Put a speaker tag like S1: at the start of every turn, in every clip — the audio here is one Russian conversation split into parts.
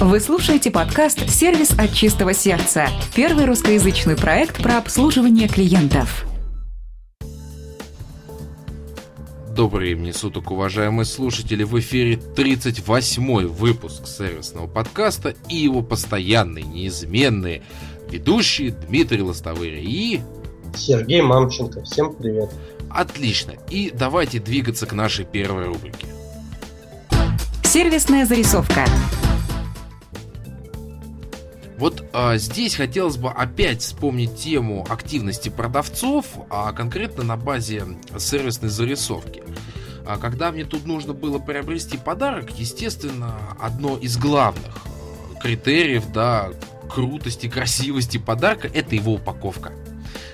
S1: Вы слушаете подкаст «Сервис от чистого сердца» – первый русскоязычный проект про обслуживание клиентов.
S2: Добрый времени суток, уважаемые слушатели! В эфире 38-й выпуск сервисного подкаста и его постоянные, неизменные ведущие Дмитрий Лостовырь и...
S3: Сергей Мамченко. Всем привет!
S2: Отлично! И давайте двигаться к нашей первой рубрике.
S1: Сервисная зарисовка.
S2: Вот а, здесь хотелось бы опять вспомнить тему активности продавцов, а конкретно на базе сервисной зарисовки. А когда мне тут нужно было приобрести подарок, естественно, одно из главных э, критериев, да, крутости, красивости подарка, это его упаковка.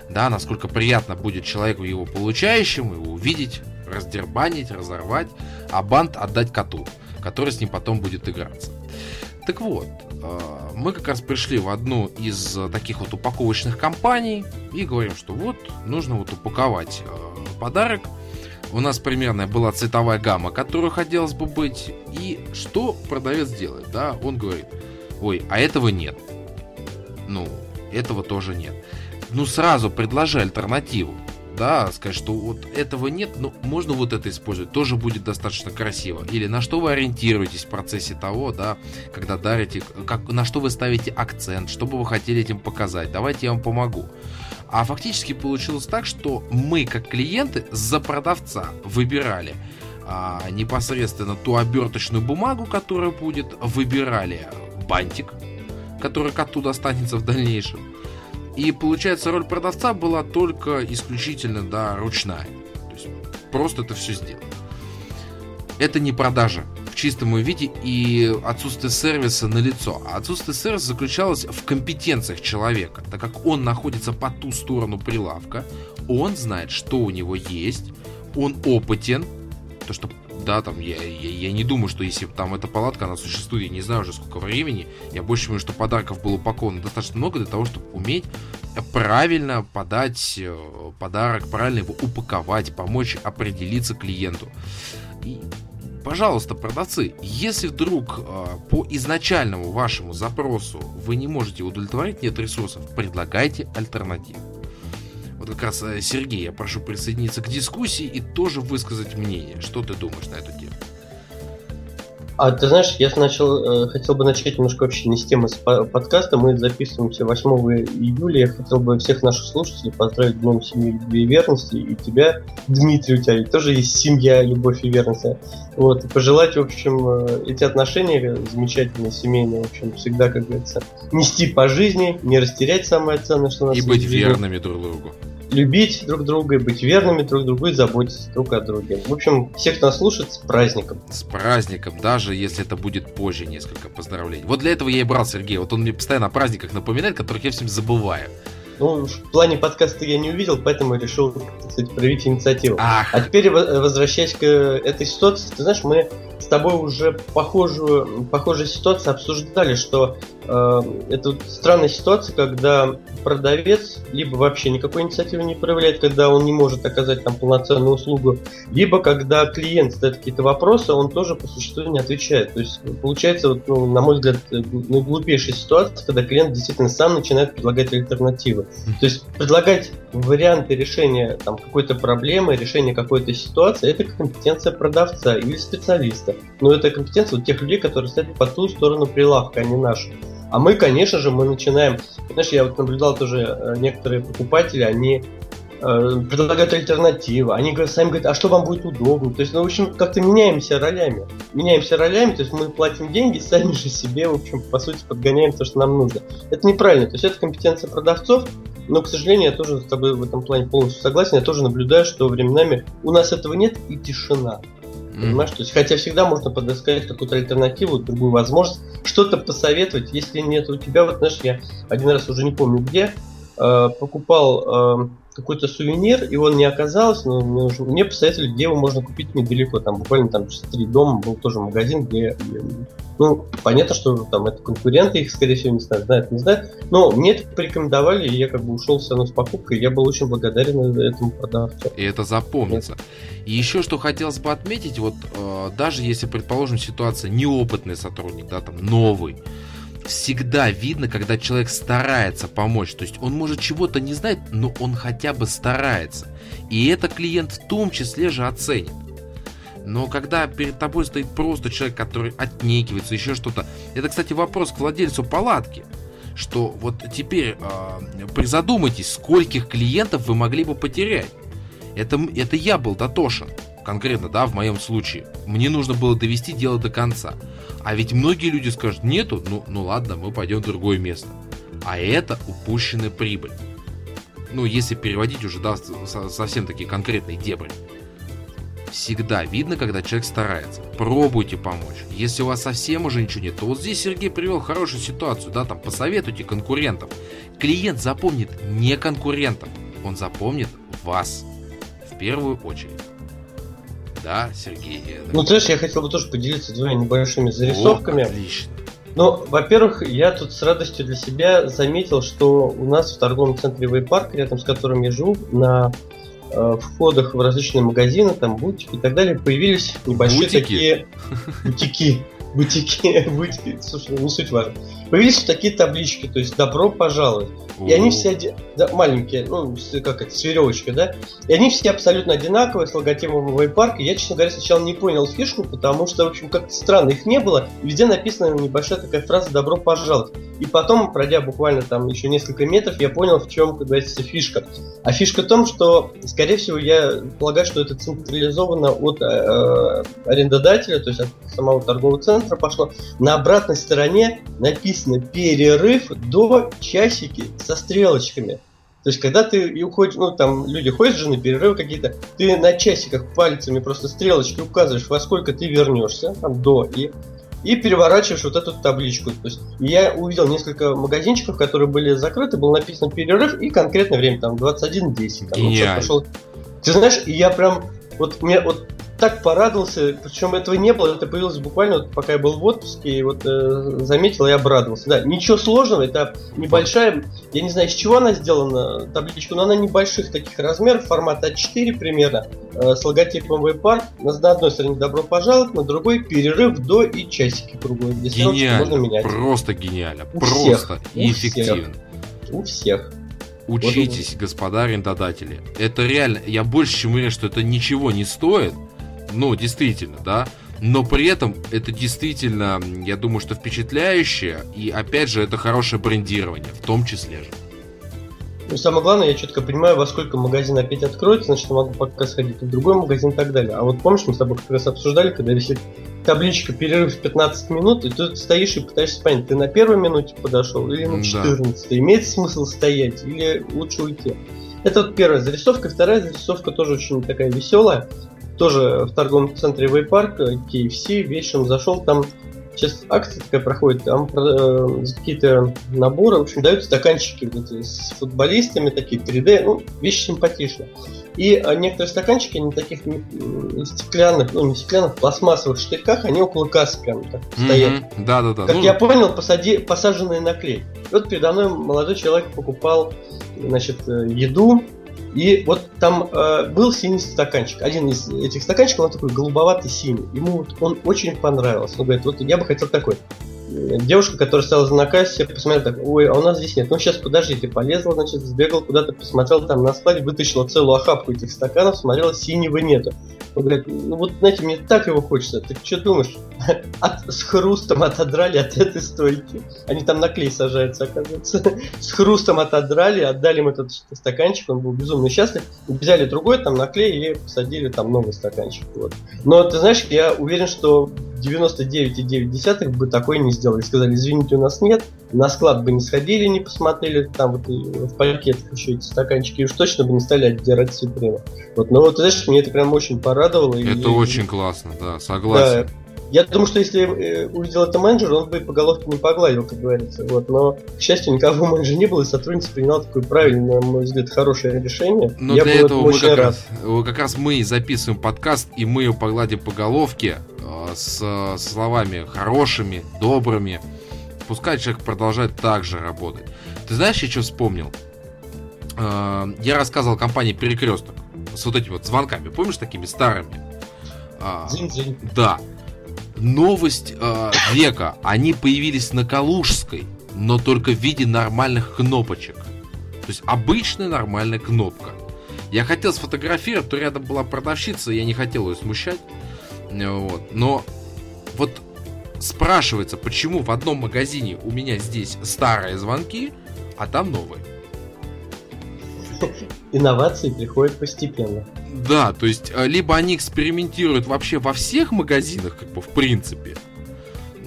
S2: Да, насколько приятно будет человеку его получающему, его увидеть, раздербанить, разорвать, а бант отдать коту, который с ним потом будет играться. Так вот, мы как раз пришли в одну из таких вот упаковочных компаний и говорим, что вот нужно вот упаковать а, подарок. У нас примерная была цветовая гамма, которую хотелось бы быть. И что продавец делает? Да, он говорит, ой, а этого нет. Ну, этого тоже нет. Ну, сразу предложи альтернативу да, сказать, что вот этого нет, но можно вот это использовать, тоже будет достаточно красиво. Или на что вы ориентируетесь в процессе того, да, когда дарите, как, на что вы ставите акцент, что бы вы хотели этим показать, давайте я вам помогу. А фактически получилось так, что мы, как клиенты, за продавца выбирали а, непосредственно ту оберточную бумагу, которая будет, выбирали бантик, который оттуда останется в дальнейшем, и получается, роль продавца была только исключительно, да, ручная. То есть просто это все сделать. Это не продажа в чистом виде и отсутствие сервиса на лицо. А отсутствие сервиса заключалось в компетенциях человека, так как он находится по ту сторону прилавка, он знает, что у него есть, он опытен, то, что да, там, я, я, я не думаю, что если там эта палатка, она существует, я не знаю уже сколько времени, я больше думаю, что подарков было упаковано достаточно много для того, чтобы уметь правильно подать э, подарок, правильно его упаковать, помочь определиться клиенту. И, пожалуйста, продавцы, если вдруг э, по изначальному вашему запросу вы не можете удовлетворить, нет ресурсов, предлагайте альтернативу. Вот как раз, э, Сергей, я прошу присоединиться к дискуссии и тоже высказать мнение. Что ты думаешь на эту тему?
S3: А ты знаешь, я начал, э, хотел бы начать немножко вообще не с темы с подкаста. Мы записываемся 8 июля. Я хотел бы всех наших слушателей поздравить Днем Семьи, Любви и Верности. И тебя, Дмитрий, у тебя тоже есть семья, любовь и верность. Вот, и пожелать, в общем, э, эти отношения замечательные, семейные, в общем, всегда, как говорится, нести по жизни, не растерять самое ценное, что у нас
S2: И быть верными друг другу
S3: любить друг друга, быть верными друг другу и заботиться друг о друге. В общем, всех, нас слушает, с праздником.
S2: С праздником, даже если это будет позже несколько поздравлений. Вот для этого я и брал Сергея. Вот он мне постоянно о праздниках напоминает, которых я всем забываю.
S3: Ну, в плане подкаста я не увидел, поэтому решил, кстати, проявить инициативу. Ах. А теперь, возвращаясь к этой ситуации, ты знаешь, мы с тобой уже похожую, похожую ситуацию обсуждали, что это вот странная ситуация, когда продавец либо вообще никакой инициативы не проявляет, когда он не может оказать там полноценную услугу, либо когда клиент задает какие-то вопросы, он тоже по существу не отвечает. То есть получается, вот, ну, на мой взгляд, ну, глупейшая ситуация, когда клиент действительно сам начинает предлагать альтернативы. То есть предлагать варианты решения там, какой-то проблемы, решения какой-то ситуации, это компетенция продавца или специалиста. Но это компетенция вот тех людей, которые стоят по ту сторону прилавка, а не нашу. А мы, конечно же, мы начинаем... Знаешь, я вот наблюдал тоже э, некоторые покупатели, они э, предлагают альтернативы, они сами говорят, а что вам будет удобно? То есть, ну, в общем, как-то меняемся ролями. Меняемся ролями, то есть мы платим деньги, сами же себе, в общем, по сути, подгоняем то, что нам нужно. Это неправильно, то есть это компетенция продавцов, но, к сожалению, я тоже с тобой в этом плане полностью согласен, я тоже наблюдаю, что временами у нас этого нет и тишина. Понимаешь, то есть, хотя всегда можно подыскать какую-то альтернативу, другую возможность, что-то посоветовать, если нет. У тебя, вот знаешь, я один раз уже не помню где, э, покупал э, какой-то сувенир, и он не оказался, но мне, уже, мне посоветовали, где его можно купить недалеко, там буквально там через три дома был тоже магазин, где, ну, понятно, что там это конкуренты, их, скорее всего, не знают, знают, не знают, но мне это порекомендовали, и я как бы ушел все равно с покупкой, я был очень благодарен этому продавцу.
S2: И это запомнится. И еще что хотелось бы отметить, вот э, даже если, предположим, ситуация неопытный сотрудник, да, там новый, всегда видно, когда человек старается помочь. То есть он может чего-то не знать, но он хотя бы старается. И это клиент в том числе же оценит. Но когда перед тобой стоит просто человек, который отнекивается, еще что-то. Это, кстати, вопрос к владельцу палатки. Что вот теперь э, призадумайтесь, скольких клиентов вы могли бы потерять. Это, это я был дотошен. Конкретно, да, в моем случае. Мне нужно было довести дело до конца. А ведь многие люди скажут, нету, ну, ну ладно, мы пойдем в другое место. А это упущенная прибыль. Ну, если переводить уже, да, совсем такие конкретные дебри. Всегда видно, когда человек старается. Пробуйте помочь. Если у вас совсем уже ничего нет, то вот здесь Сергей привел хорошую ситуацию, да, там посоветуйте конкурентов. Клиент запомнит не конкурентов, он запомнит вас в первую очередь. Да, Сергей?
S3: Ну, ты знаешь, я хотел бы тоже поделиться двумя небольшими зарисовками. О, отлично. Ну, во-первых, я тут с радостью для себя заметил, что у нас в торговом центре Вейпарк, рядом с которым я живу, на э, входах в различные магазины, там бутики и так далее, появились небольшие бутики? такие бутики. Бутики, бутики, слушай, не суть важно. Появились такие таблички, то есть добро пожаловать. И они все оди... да, маленькие, ну, как это, с веревочкой, да? И они все абсолютно одинаковые, с логотипом Вейпарка. Я, честно говоря, сначала не понял фишку, потому что, в общем, как-то странно, их не было. Везде написана небольшая такая фраза «добро пожаловать». И потом, пройдя буквально там еще несколько метров, я понял, в чем, как говорится, фишка. А фишка в том, что, скорее всего, я полагаю, что это централизовано от э, э арендодателя, то есть от самого торгового центра пошло. На обратной стороне написано «перерыв до часики со стрелочками. То есть, когда ты уходишь, ну, там люди ходят же на перерывы какие-то, ты на часиках пальцами просто стрелочки указываешь, во сколько ты вернешься, там, до, и, и переворачиваешь вот эту табличку. То есть, я увидел несколько магазинчиков, которые были закрыты, было написано перерыв и конкретное время, там, 21.10. Там, вот, пошел. Ты знаешь, я прям, вот мне вот так порадовался, причем этого не было, это появилось буквально вот пока я был в отпуске, и вот э, заметил и обрадовался. Да, ничего сложного, это небольшая, я не знаю, из чего она сделана, табличка, но она небольших таких размеров, формата А4 примерно, э, с логотипом Waypark. На одной стороне добро пожаловать, на другой перерыв до и часики круглые.
S2: Гениально, можно менять. просто гениально, у просто всех, и эффективно.
S3: У всех.
S2: Учитесь, вот господа арендодатели. Это реально, я больше чем уверен, что это ничего не стоит, ну, действительно, да. Но при этом это действительно, я думаю, что впечатляющее. И опять же, это хорошее брендирование, в том числе же.
S3: Ну, самое главное, я четко понимаю, во сколько магазин опять откроется, значит, я могу пока сходить в другой магазин и так далее. А вот помнишь, мы с тобой как раз обсуждали, когда висит табличка перерыв в 15 минут, и ты стоишь и пытаешься понять, ты на первой минуте подошел или на 14 да. имеет смысл стоять или лучше уйти. Это вот первая зарисовка. Вторая зарисовка тоже очень такая веселая тоже в торговом центре Вейпарк, KFC, вечером зашел, там сейчас акция такая проходит, там э, какие-то наборы, в общем, дают стаканчики вот, с футболистами, такие 3D, ну, вещи симпатичные. И а, некоторые стаканчики, они таких стеклянных, ну не стеклянных, пластмассовых штырьках, они около кассы прям так mm-hmm. стоят.
S2: Да, да, да.
S3: Как ну... я понял, посади, посаженные на клей. вот передо мной молодой человек покупал, значит, э, еду, и вот там э, был синий стаканчик. Один из этих стаканчиков, он такой голубоватый синий. Ему вот он очень понравился. Он говорит, вот я бы хотел такой. Девушка, которая стала на кассе, посмотрела так, ой, а у нас здесь нет. Ну сейчас подождите, полезла, значит, сбегал куда-то, посмотрел там на складе, вытащила целую охапку этих стаканов, смотрела, синего нету. Он говорит, ну вот, знаете, мне так его хочется. Ты что думаешь? От, с хрустом отодрали от этой стойки. Они там на клей сажаются, оказывается. С хрустом отодрали, отдали им этот стаканчик, он был безумно счастлив. Взяли другой там на клей и посадили там новый стаканчик. Вот. Но ты знаешь, я уверен, что 99,9 бы такой не сделали. Сказали, извините, у нас нет. На склад бы не сходили, не посмотрели, там вот в пакетах еще эти стаканчики, и уж точно бы не стали отдирать витрины. Вот, но вот, знаешь, мне это прям очень порадовало.
S2: Это и, очень классно, да, согласен. Да,
S3: я думаю, что если э, увидел это менеджер, он бы по головке не погладил, как говорится. Вот. Но, к счастью, никого менеджера не было, и сотрудница приняла такое правильное, на мой взгляд, хорошее решение.
S2: Но Я для этого мы как, раз, как раз мы записываем подкаст, и мы ее погладим по головке э, с, с словами хорошими, добрыми. Пускай человек продолжает так же работать. Ты знаешь, я что вспомнил? Э, я рассказывал компании Перекресток с вот этими вот звонками, помнишь, такими старыми?
S3: А, Дзинь-дзинь.
S2: Да. Новость э, века. Они появились на Калужской, но только в виде нормальных кнопочек. То есть обычная нормальная кнопка. Я хотел сфотографировать, то рядом была продавщица, я не хотел ее смущать. Вот. Но вот спрашивается, почему в одном магазине у меня здесь старые звонки, а там новые.
S3: Инновации приходят постепенно.
S2: Да, то есть э, либо они экспериментируют вообще во всех магазинах, как бы в принципе,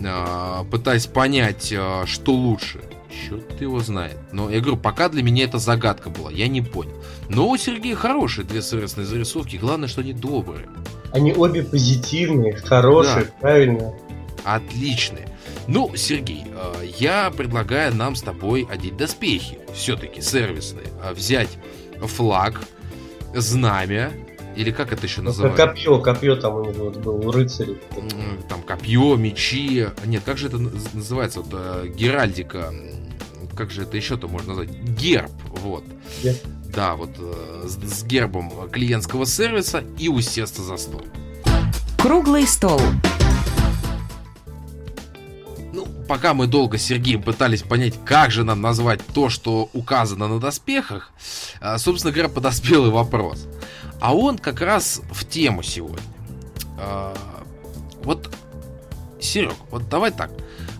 S2: а, пытаясь понять, э, что лучше. Черт его знает. Но я говорю, пока для меня это загадка была, я не понял. Но у Сергея хорошие две сервисные зарисовки, главное, что они добрые.
S3: Они обе позитивные, хорошие, да. правильные.
S2: Отличные. Ну, Сергей, э, я предлагаю нам с тобой одеть доспехи, все-таки сервисные, а взять флаг, знамя, или как это еще ну, называется?
S3: Копье, копье там у него вот был, у рыцарей.
S2: Там копье, мечи. Нет, как же это называется? Вот, э, Геральдика. Как же это еще-то можно назвать? Герб, вот. Герб. Да, вот э, с, с гербом клиентского сервиса и усесться за стол.
S1: Круглый стол
S2: пока мы долго с Сергеем пытались понять, как же нам назвать то, что указано на доспехах, а, собственно говоря, подоспел и вопрос. А он как раз в тему сегодня. А, вот, Серег, вот давай так.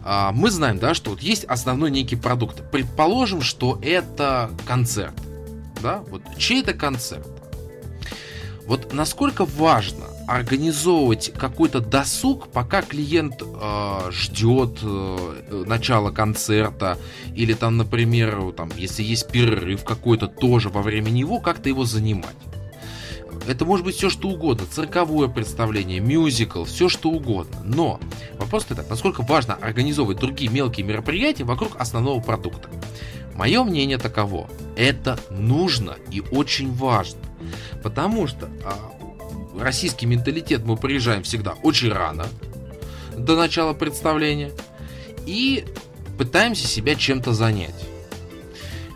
S2: А, мы знаем, да, что вот есть основной некий продукт. Предположим, что это концерт. Да, вот чей это концерт? Вот насколько важно организовывать какой-то досуг, пока клиент э, ждет э, начала концерта, или там, например, там, если есть перерыв какой-то, тоже во время него как-то его занимать. Это может быть все что угодно, цирковое представление, мюзикл, все что угодно. Но вопрос этот, насколько важно организовывать другие мелкие мероприятия вокруг основного продукта. Мое мнение таково. Это нужно и очень важно. Потому что а, российский менталитет мы приезжаем всегда очень рано, до начала представления, и пытаемся себя чем-то занять.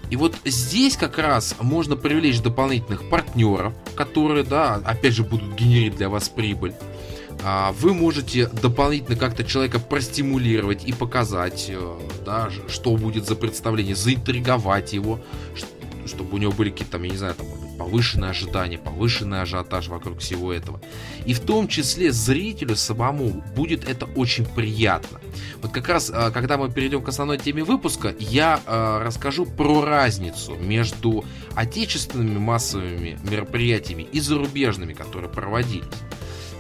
S2: И вот здесь как раз можно привлечь дополнительных партнеров, которые, да, опять же, будут генерить для вас прибыль. А, вы можете дополнительно как-то человека простимулировать и показать, э, да, что будет за представление, заинтриговать его, чтобы у него были какие-то там, я не знаю, там, повышенное ожидание, повышенный ажиотаж вокруг всего этого. И в том числе зрителю самому будет это очень приятно. Вот как раз, а, когда мы перейдем к основной теме выпуска, я а, расскажу про разницу между отечественными массовыми мероприятиями и зарубежными, которые проводились.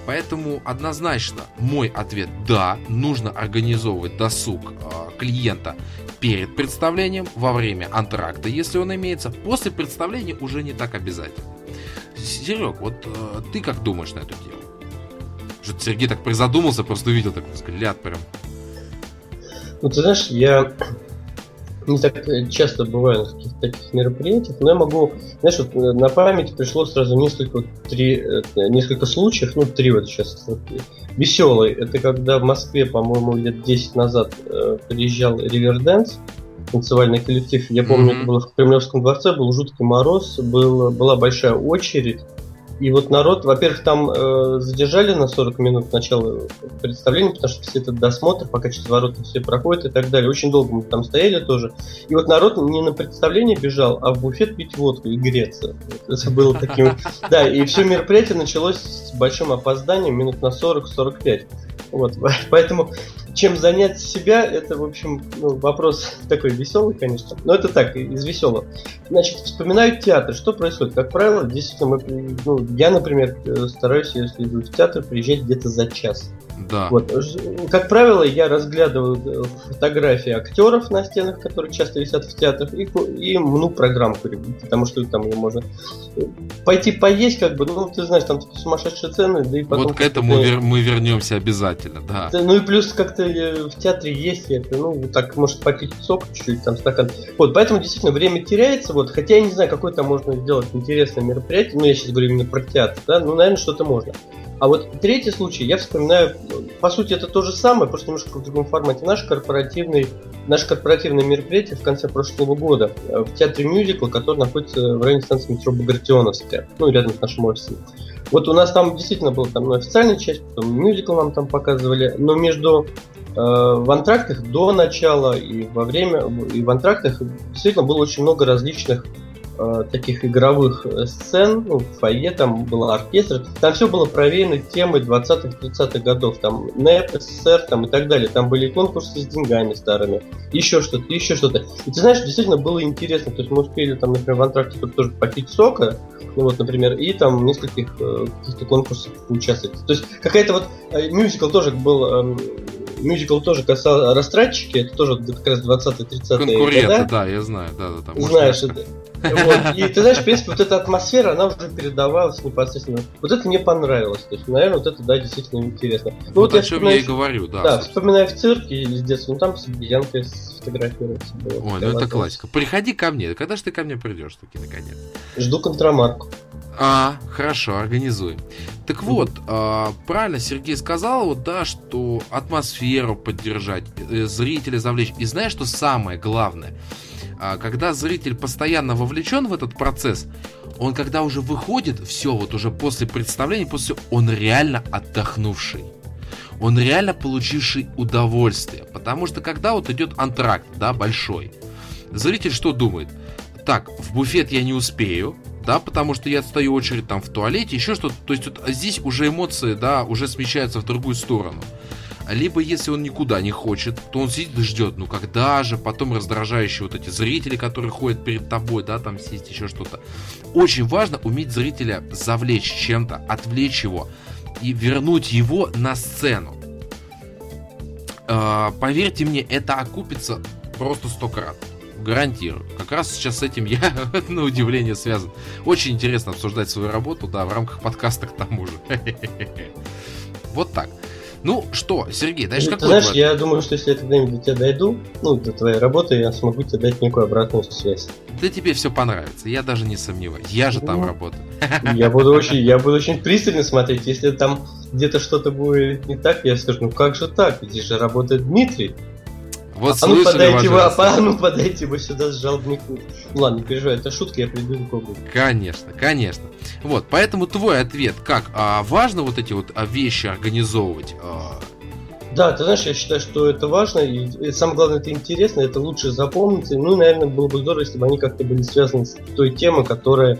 S2: Поэтому однозначно мой ответ да, нужно организовывать досуг э, клиента перед представлением, во время антракта, если он имеется, после представления уже не так обязательно. Серег, вот э, ты как думаешь на эту тему? Что-то Сергей так призадумался, просто увидел такой взгляд прям.
S3: Ну, ты знаешь, я не так часто бываю на каких-то таких мероприятиях, но я могу, знаешь, вот э, на память пришло сразу несколько, три, э, несколько случаев, ну, три вот сейчас. Вот, веселый, это когда в Москве, по-моему, лет 10 назад э, приезжал Риверденс, танцевальный коллектив. Я помню, mm-hmm. это было в Кремлевском дворце, был жуткий мороз, был, была большая очередь. И вот народ, во-первых, там э, задержали на 40 минут начала представления, потому что все этот досмотр, пока через ворота все проходят и так далее. Очень долго мы там стояли тоже. И вот народ не на представление бежал, а в буфет пить водку и греться. Это было таким... Да, и все мероприятие началось с большим опозданием, минут на 40-45. Вот, поэтому чем занять себя, это, в общем, ну, вопрос такой веселый, конечно. Но это так, из веселого. Значит, вспоминаю театр. Что происходит? Как правило, действительно, мы, ну, я, например, э, стараюсь, если иду в театр, приезжать где-то за час.
S2: Да.
S3: Вот. Как правило, я разглядываю э, фотографии актеров на стенах, которые часто висят в театрах, и, и мну программку, потому что там ее можно э, пойти поесть, как бы, ну, ты знаешь, там такие сумасшедшие цены, да и
S2: потом... Вот к этому вер- мы вернемся обязательно, да.
S3: Ну и плюс как-то э, в театре есть это, ну, так, может, попить сок чуть-чуть, там, стакан. Вот, поэтому действительно время теряется, вот, хотя я не знаю, какое там можно сделать интересное мероприятие, ну, я сейчас говорю именно про театр, да, ну, наверное, что-то можно. А вот третий случай, я вспоминаю, по сути, это то же самое, просто немножко в другом формате. Наш корпоративный наше корпоративное мероприятие в конце прошлого года в театре мюзикла, который находится в районе станции метро Багратионовская, ну, рядом с нашим офисом. Вот у нас там действительно была там официальная часть, потом мюзикл нам там показывали, но между э, в антрактах до начала и во время, и в антрактах действительно было очень много различных э, таких игровых сцен, ну, в фойе там был оркестр, там все было проверено темой 20-30-х годов, там НЭП, СССР там и так далее, там были конкурсы с деньгами старыми, еще что-то, еще что-то. И ты знаешь, действительно было интересно, то есть мы успели там, например, в антракте тоже попить сока, ну вот, например, и там нескольких э, каких-то конкурсах поучаствовать. То есть какая-то вот э, мюзикл тоже был, э, мюзикл тоже касался растратчики, это тоже как раз 20-30-е
S2: Конкуренты, года. да, я знаю, да, да,
S3: да. Знаешь, это, вот. И ты знаешь, в принципе, вот эта атмосфера, она уже передавалась непосредственно. Вот это мне понравилось. То есть, наверное, вот это, да, действительно интересно.
S2: Ну, вот, вот о чем я и говорю, да.
S3: Да, вспоминаю в цирке из детства, ну там с обезьянкой сфотографироваться
S2: было. Ой, ну это классика. Приходи ко мне. Когда же ты ко мне придешь таки, наконец?
S3: Жду контрамарку.
S2: А, хорошо, организуем. Так вот, а, правильно Сергей сказал, вот, да, что атмосферу поддержать, э, зрителя завлечь. И знаешь, что самое главное? А, когда зритель постоянно вовлечен в этот процесс, он когда уже выходит, все, вот уже после представления, после он реально отдохнувший. Он реально получивший удовольствие. Потому что когда вот идет антракт, да, большой, зритель что думает? Так, в буфет я не успею, да, потому что я стою очередь там в туалете, еще что-то. То есть вот здесь уже эмоции, да, уже смещаются в другую сторону. Либо если он никуда не хочет, то он сидит и ждет, ну когда же, потом раздражающие вот эти зрители, которые ходят перед тобой, да, там сесть еще что-то. Очень важно уметь зрителя завлечь чем-то, отвлечь его и вернуть его на сцену. Э, поверьте мне, это окупится просто сто крат. Гарантирую. Как раз сейчас с этим я, на удивление, связан. Очень интересно обсуждать свою работу, да, в рамках подкаста к тому же. Вот так. Ну что, Сергей, дальше
S3: ну, какой знаешь, я думаю, что если я когда-нибудь до тебя дойду, ну, до твоей работы, я смогу тебе дать некую обратную связь.
S2: Да тебе все понравится, я даже не сомневаюсь. Я же ну, там работаю.
S3: Я буду очень, я буду очень пристально смотреть. Если там где-то что-то будет не так, я скажу, ну как же так? Здесь же работает Дмитрий. Вот а ну подайте вы, а ну подайте вы сюда с жалобной Ну ладно, не переживай, это шутка, я приду к
S2: Богу. Конечно, конечно. Вот, поэтому твой ответ, как а, важно вот эти вот а, вещи организовывать? А...
S3: Да, ты знаешь, я считаю, что это важно, и самое главное, это интересно, это лучше запомнить. Ну, наверное, было бы здорово, если бы они как-то были связаны с той темой, которая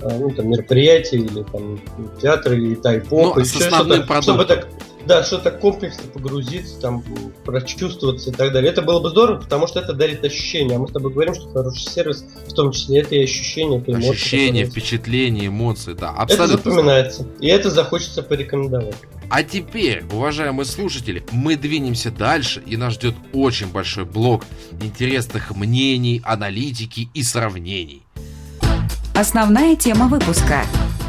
S3: а, ну, там, мероприятие, или там театр, или тайпоп, ну, еще что-то, чтобы так да, что-то комплексно погрузиться, там, прочувствоваться и так далее. Это было бы здорово, потому что это дарит ощущения. А мы с тобой говорим, что хороший сервис, в том числе это и ощущения, это
S2: эмоции. Ощущения, впечатления, эмоции, да.
S3: Абсолютно. Это запоминается. И это захочется порекомендовать.
S2: А теперь, уважаемые слушатели, мы двинемся дальше, и нас ждет очень большой блок интересных мнений, аналитики и сравнений.
S1: Основная тема выпуска –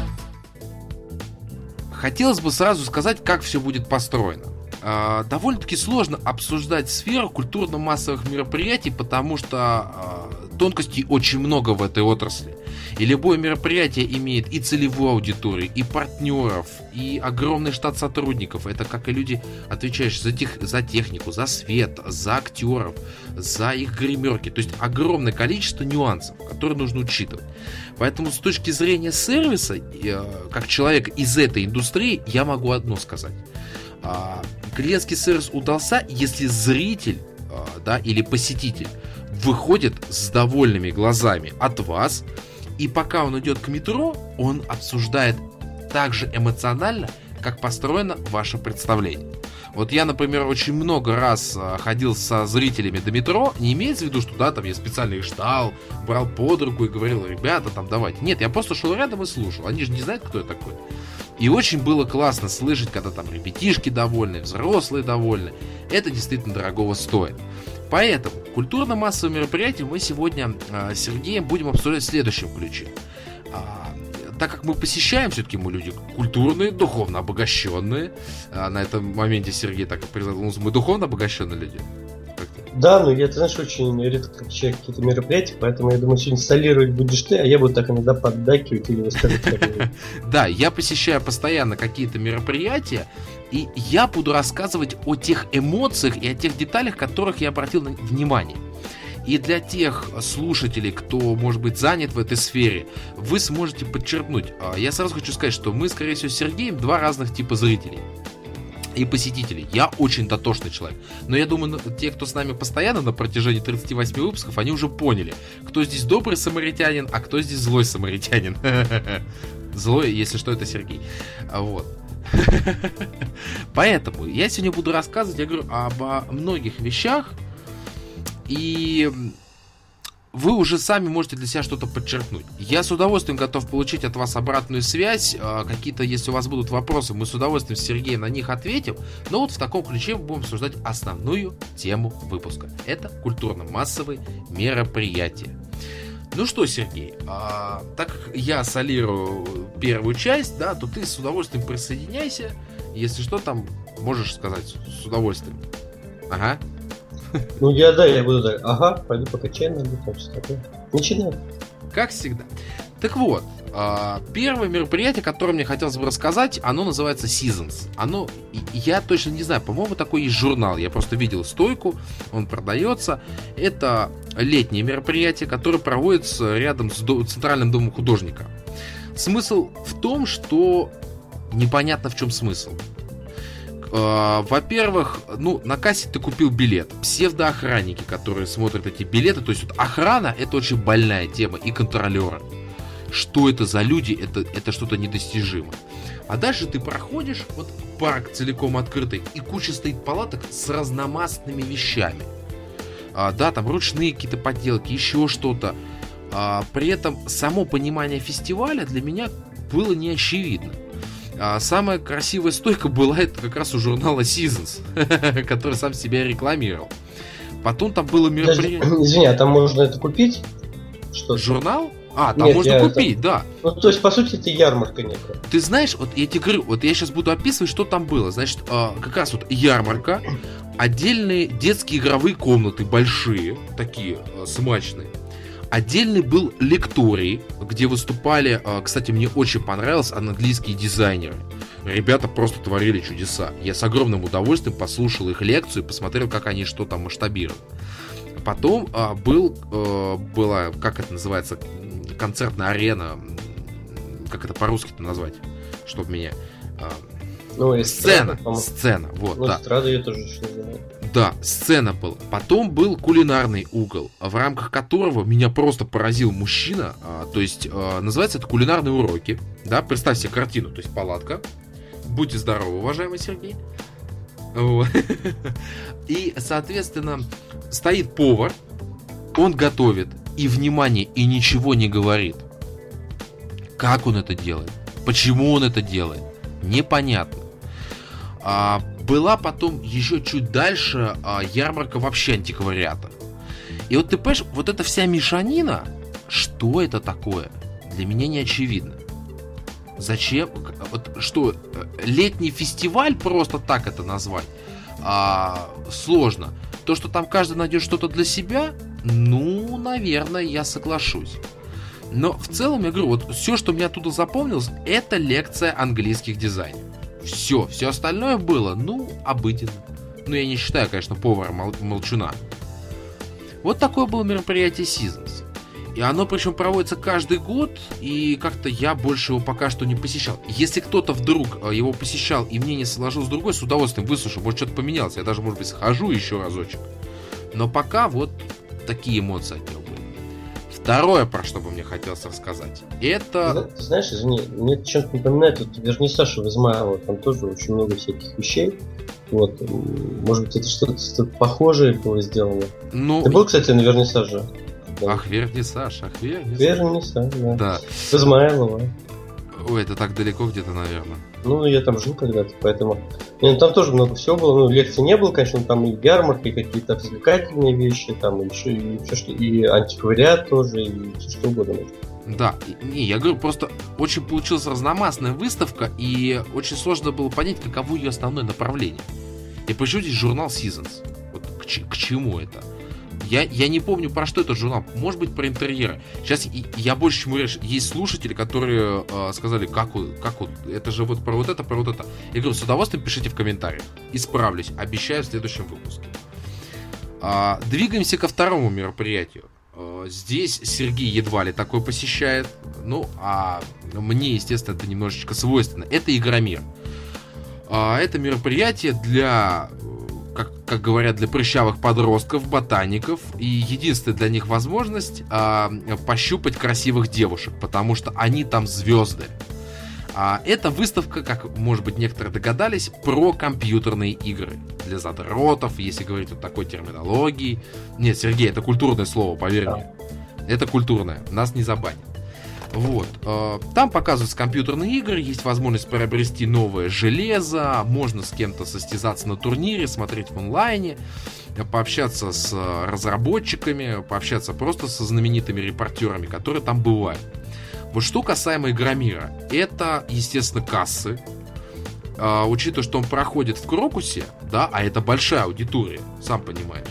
S2: Хотелось бы сразу сказать, как все будет построено. А, довольно-таки сложно обсуждать сферу культурно-массовых мероприятий, потому что а, тонкостей очень много в этой отрасли. И любое мероприятие имеет и целевую аудиторию, и партнеров, и огромный штат сотрудников. Это как и люди, отвечающие за, тех, за технику, за свет, за актеров, за их гримерки. То есть огромное количество нюансов, которые нужно учитывать. Поэтому с точки зрения сервиса, как человек из этой индустрии, я могу одно сказать. А, клиентский сервис удался, если зритель а, да, или посетитель выходит с довольными глазами от вас, и пока он идет к метро, он обсуждает так же эмоционально, как построено ваше представление. Вот я, например, очень много раз а, ходил со зрителями до метро, не имеется в виду, что да, там я специально их ждал, брал под руку и говорил, ребята, там давайте. Нет, я просто шел рядом и слушал. Они же не знают, кто я такой. И очень было классно слышать, когда там ребятишки довольны, взрослые довольны. Это действительно дорогого стоит. Поэтому культурно-массовые мероприятия мы сегодня э, с Сергеем будем обсуждать в следующем ключе. А, так как мы посещаем, все-таки мы люди культурные, духовно обогащенные. А на этом моменте Сергей так и признал, мы духовно обогащенные люди.
S3: Да, но я, ты знаешь, очень редко посещаю какие-то мероприятия, поэтому я думаю, сегодня инсталлировать будешь ты, а я буду так иногда поддакивать или высказывать.
S2: Да, я посещаю постоянно какие-то мероприятия, И я буду рассказывать о тех эмоциях и о тех деталях, которых я обратил внимание. И для тех слушателей, кто, может быть, занят в этой сфере, вы сможете подчеркнуть. А, я сразу хочу сказать, что мы, скорее всего, с Сергеем два разных типа зрителей и посетителей. Я очень дотошный человек. Но я думаю, те, кто с нами постоянно на протяжении 38 выпусков, они уже поняли, кто здесь добрый самаритянин, а кто здесь злой самаритянин. Злой, если что, это Сергей. А вот. Поэтому я сегодня буду рассказывать, я говорю, обо многих вещах, и вы уже сами можете для себя что-то подчеркнуть. Я с удовольствием готов получить от вас обратную связь. А, какие-то, если у вас будут вопросы, мы с удовольствием с Сергеем на них ответим. Но вот в таком ключе мы будем обсуждать основную тему выпуска. Это культурно-массовые мероприятия. Ну что, Сергей, а, так как я солирую первую часть, да, то ты с удовольствием присоединяйся. Если что, там можешь сказать с удовольствием. Ага.
S3: Ну я да, я буду так. Ага, пойду покачаем, там что такое. Начинаем.
S2: Как всегда. Так вот, а, первое мероприятие, которое мне хотелось бы рассказать, оно называется Seasons. Оно, я точно не знаю, по-моему, такой есть журнал. Я просто видел стойку, он продается. Это летнее мероприятие, которое проводится рядом с Центральным домом художника. Смысл в том, что непонятно в чем смысл. А, во-первых, ну, на кассе ты купил билет. Псевдоохранники, которые смотрят эти билеты, то есть вот охрана это очень больная тема и контролеры. Что это за люди, это, это что-то недостижимое. А дальше ты проходишь, вот парк целиком открытый, и куча стоит палаток с разномастными вещами. А, да, там ручные какие-то подделки, еще что-то. А, при этом само понимание фестиваля для меня было неочевидно. А самая красивая стойка была это как раз у журнала Seasons, который сам себя рекламировал. Потом там было мероприятие...
S3: Извини, а там можно это купить?
S2: Что Журнал? А, там Нет, можно купить, это... да.
S3: Ну, то есть, по сути, это ярмарка некая.
S2: Ты знаешь, вот я тебе говорю, вот я сейчас буду описывать, что там было. Значит, а, как раз вот ярмарка, отдельные детские игровые комнаты, большие, такие а, смачные. Отдельный был лекторий, где выступали, а, кстати, мне очень понравилось, английские дизайнеры. Ребята просто творили чудеса. Я с огромным удовольствием послушал их лекцию и посмотрел, как они что там масштабируют. Потом а, был, а, была, как это называется, концертная арена, как это по-русски-то назвать, чтобы меня... А, ну, сцена, эстрада, сцена, вот, ну, да. Эстрада ее тоже называют. Да, сцена была. Потом был кулинарный угол, в рамках которого меня просто поразил мужчина. А, то есть, а, называется это кулинарные уроки. Да, представь себе картину, то есть палатка. Будьте здоровы, уважаемый Сергей. И, соответственно, стоит повар, он готовит, и, внимание, и ничего не говорит. Как он это делает? Почему он это делает? Непонятно. А, была потом еще чуть дальше а, ярмарка вообще антиквариата. И вот ты понимаешь, вот эта вся мешанина, что это такое, для меня не очевидно. Зачем? Вот что, летний фестиваль просто так это назвать? А, сложно. То, что там каждый найдет что-то для себя, ну, наверное, я соглашусь. Но в целом, я говорю, вот все, что мне оттуда запомнилось, это лекция английских дизайнеров. Все, все остальное было, ну, обыденно. Ну, я не считаю, конечно, повара мол- молчуна. Вот такое было мероприятие Seasons. И оно причем проводится каждый год, и как-то я больше его пока что не посещал. Если кто-то вдруг э, его посещал и мне не сложилось с другой, с удовольствием выслушаю, может что-то поменялось, я даже, может быть, схожу еще разочек. Но пока вот такие эмоции от него. Второе, про что бы мне хотелось рассказать, это...
S3: Ты, ты знаешь, извини, мне чем-то напоминает, вот Вернисаж в Измайлово, там тоже очень много всяких вещей. Вот, может быть, это что-то, что похожее было сделано. Ну... Ты был, кстати, на Вернисаже?
S2: Да. Ах, Вернисаж, ах, Вернисаж.
S3: Вернисаж, да. да. В Измайлово.
S2: Ой, это так далеко где-то, наверное.
S3: Ну, я там жил когда-то, поэтому... Ну, там тоже много всего было. Ну, лекций не было, конечно, там и ярмарки, какие-то развлекательные вещи, там и еще, и все, что... И антиквариат тоже, и все что угодно.
S2: Да, не, я говорю, просто очень получилась разномастная выставка, и очень сложно было понять, каково ее основное направление. И почему здесь журнал Seasons? Вот к, к чему это? Я, я не помню, про что этот журнал. Может быть, про интерьеры. Сейчас я больше чему речь. Есть слушатели, которые э, сказали, как, как вот, это же вот про вот это, про вот это. Я говорю, с удовольствием пишите в комментариях. Исправлюсь. Обещаю в следующем выпуске. А, двигаемся ко второму мероприятию. А, здесь Сергей едва ли такой посещает. Ну, а мне, естественно, это немножечко свойственно. Это Игромир. А, это мероприятие для как, как говорят, для прыщавых подростков, ботаников. И единственная для них возможность а, пощупать красивых девушек, потому что они там звезды. А, это выставка, как, может быть, некоторые догадались, про компьютерные игры. Для задротов, если говорить вот такой терминологии. Нет, Сергей, это культурное слово, поверь да. мне. Это культурное, нас не забанят. Вот. Э, там показываются компьютерные игры, есть возможность приобрести новое железо, можно с кем-то состязаться на турнире, смотреть в онлайне, пообщаться с разработчиками, пообщаться просто со знаменитыми репортерами, которые там бывают. Вот что касаемо Игромира, это, естественно, кассы. Э, учитывая, что он проходит в Крокусе, да, а это большая аудитория, сам понимаешь,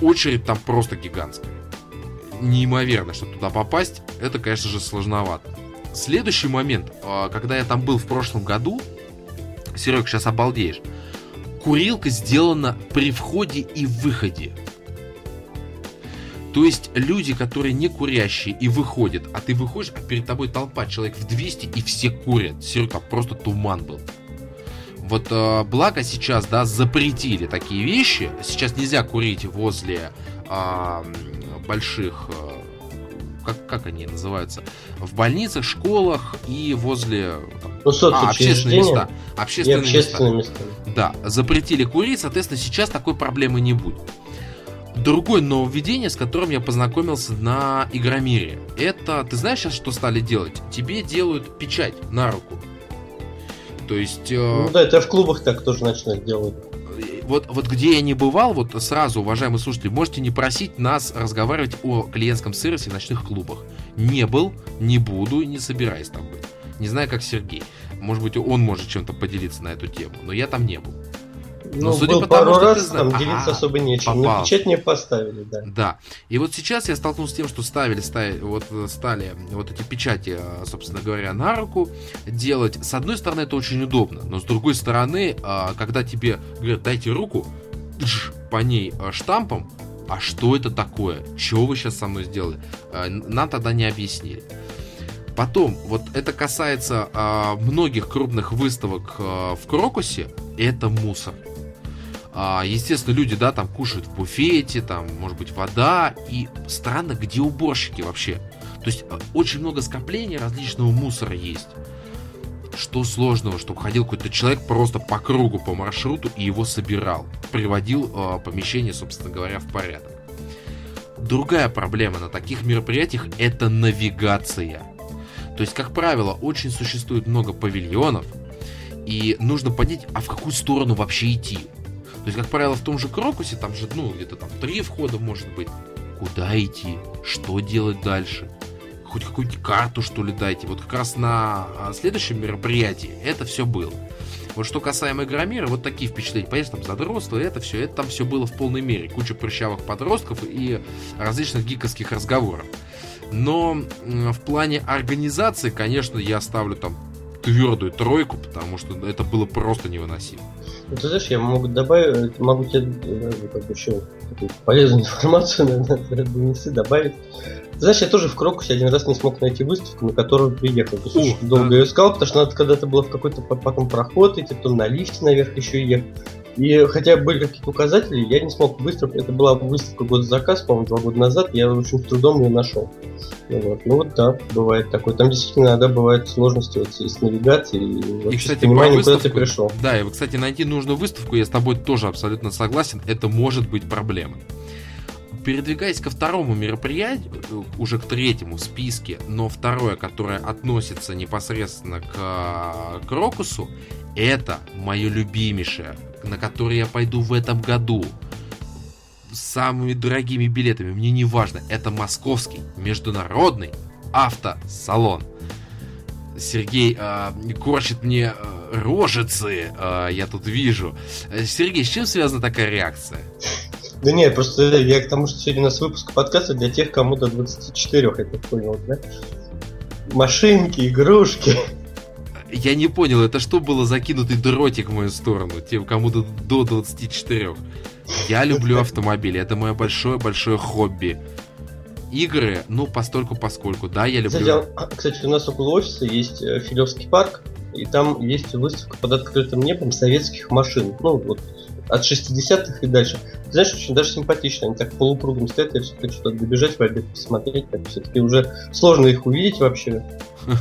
S2: очередь там просто гигантская неимоверно, чтобы туда попасть, это, конечно же, сложновато. Следующий момент, а, когда я там был в прошлом году, Серег, сейчас обалдеешь, курилка сделана при входе и выходе. То есть люди, которые не курящие и выходят, а ты выходишь, а перед тобой толпа, человек в 200 и все курят. Серега, просто туман был. Вот э, благо сейчас, да, запретили такие вещи. Сейчас нельзя курить возле э, больших, э, как, как они называются, в больницах, школах и возле
S3: ну, а,
S2: общественные места.
S3: Общественные, общественные места.
S2: места. Да, запретили курить, соответственно, сейчас такой проблемы не будет. Другое нововведение, с которым я познакомился на Игромире. Это, ты знаешь сейчас, что стали делать? Тебе делают печать на руку. То есть... Э...
S3: Ну да, это в клубах так тоже начинают делать
S2: вот, вот где я не бывал, вот сразу, уважаемые слушатели, можете не просить нас разговаривать о клиентском сервисе в ночных клубах. Не был, не буду и не собираюсь там быть. Не знаю, как Сергей. Может быть, он может чем-то поделиться на эту тему, но я там не был.
S3: Ну, судя был по пару тому, раз, там ага, делиться особо нечем. Попал. Но печать не поставили, да.
S2: Да. И вот сейчас я столкнулся с тем, что ставили, ставили вот стали вот эти печати, собственно говоря, на руку делать. С одной стороны, это очень удобно, но с другой стороны, а, когда тебе говорят, дайте руку, по ней а, штампом, а что это такое? Чего вы сейчас со мной сделали? А, нам тогда не объяснили. Потом, вот это касается э, многих крупных выставок э, в Крокусе, это мусор. А, естественно, люди, да, там кушают в буфете, там, может быть, вода. И странно, где уборщики вообще. То есть э, очень много скоплений различного мусора есть. Что сложного, чтобы ходил какой-то человек просто по кругу, по маршруту и его собирал. Приводил э, помещение, собственно говоря, в порядок. Другая проблема на таких мероприятиях это навигация. То есть, как правило, очень существует много павильонов, и нужно понять, а в какую сторону вообще идти. То есть, как правило, в том же Крокусе, там же, ну, где-то там три входа может быть. Куда идти? Что делать дальше? Хоть какую-нибудь карту, что ли, дайте. Вот как раз на а, следующем мероприятии это все было. Вот что касаемо Игромира, вот такие впечатления. Понятно, там задротство, это все, это там все было в полной мере. Куча прыщавых подростков и различных гиковских разговоров. Но в плане организации, конечно, я ставлю там твердую тройку, потому что это было просто невыносимо.
S3: Ну, ты знаешь, я могу добавить, могу тебе э, как бы еще полезную информацию наверное, донести, добавить. Ты знаешь, я тоже в Крокусе один раз не смог найти выставку, на которую приехал. То есть О, долго да. ее искал, потому что надо когда-то было в какой-то потом проход идти, потом на лифте наверх еще ехать. И хотя были какие-то указатели, я не смог быстро, это была выставка год заказ, по-моему, два года назад, я очень с трудом ее нашел. Ну вот. ну вот да, бывает такое. Там действительно иногда бывают сложности вот с навигацией и,
S2: и кстати, пониманием, куда ты пришел. Да, и, кстати, найти нужную выставку, я с тобой тоже абсолютно согласен, это может быть проблемой. Передвигаясь ко второму мероприятию, уже к третьему в списке, но второе, которое относится непосредственно к Крокусу, это мое любимейшее, на которое я пойду в этом году. С самыми дорогими билетами, мне не важно, это московский международный автосалон. Сергей э, корчит мне э, рожицы, э, я тут вижу. Сергей, с чем связана такая реакция?
S3: Да нет, просто я к тому, что сегодня у нас выпуск подкаста для тех, кому до 24, я так понял, да? Машинки, игрушки.
S2: Я не понял, это что было закинутый дротик в мою сторону, тем, кому до, до 24. Я люблю автомобили, это мое большое-большое хобби. Игры, ну, постольку поскольку, да, я люблю...
S3: Кстати, а, кстати, у нас около офиса есть э, Филевский парк, и там есть выставка под открытым небом советских машин. Ну, вот от 60-х и дальше. Ты знаешь, очень даже симпатично. Они так полукругом стоят, я все хочу туда добежать в обед, посмотреть. Так все-таки уже сложно их увидеть вообще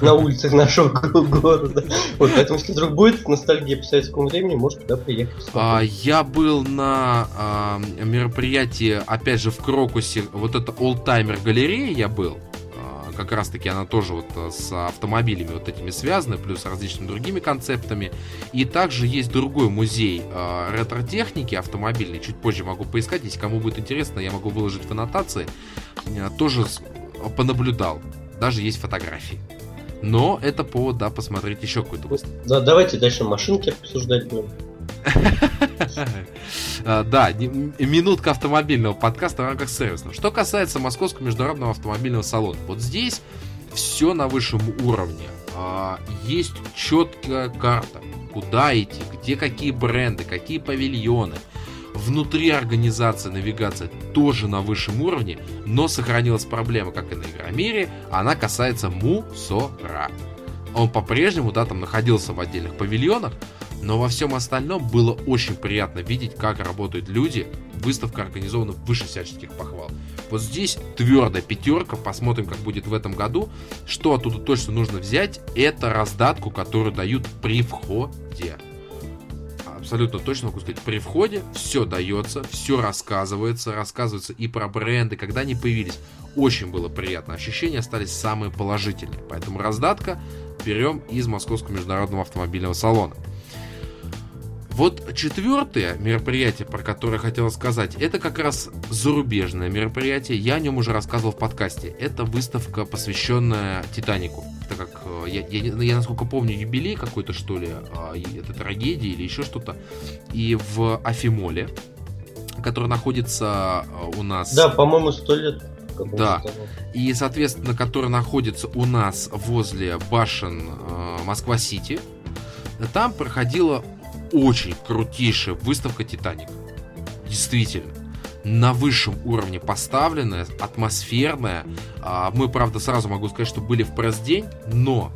S3: на улицах нашего города. Вот, поэтому, если вдруг будет ностальгия по советскому времени, может туда приехать.
S2: А, я был на а, мероприятии, опять же, в Крокусе, вот это олдтаймер галерея я был как раз таки она тоже вот э, с автомобилями вот этими связана, плюс различными другими концептами. И также есть другой музей э, ретро-техники автомобильной, чуть позже могу поискать, если кому будет интересно, я могу выложить в аннотации. Э, тоже понаблюдал, даже есть фотографии. Но это повод, да, посмотреть еще какой-то.
S3: Да, давайте дальше машинки обсуждать будем.
S2: А, да, минутка автомобильного подкаста в рамках сервисного. Что касается Московского международного автомобильного салона, вот здесь все на высшем уровне. А, есть четкая карта, куда идти, где какие бренды, какие павильоны. Внутри организации навигация тоже на высшем уровне, но сохранилась проблема, как и на Игромире, она касается мусора. Он по-прежнему, да, там находился в отдельных павильонах, но во всем остальном было очень приятно видеть, как работают люди. Выставка организована выше всяческих похвал. Вот здесь твердая пятерка. Посмотрим, как будет в этом году. Что оттуда точно нужно взять, это раздатку, которую дают при входе. Абсолютно точно могу сказать, при входе все дается, все рассказывается, рассказывается и про бренды, когда они появились. Очень было приятно, ощущения остались самые положительные. Поэтому раздатка берем из Московского международного автомобильного салона. Вот четвертое мероприятие, про которое хотел сказать, это как раз зарубежное мероприятие. Я о нем уже рассказывал в подкасте. Это выставка, посвященная Титанику. Это как, э, я, я, я насколько помню, юбилей какой-то, что ли, а, это трагедия или еще что-то. И в Афимоле, который находится э, у нас...
S3: Да, по-моему, сто лет.
S2: Да. И, соответственно, который находится у нас возле башен э, Москва-Сити. Там проходила очень крутейшая выставка Титаник. Действительно. На высшем уровне поставленная, атмосферная. А, мы, правда, сразу могу сказать, что были в пресс-день, но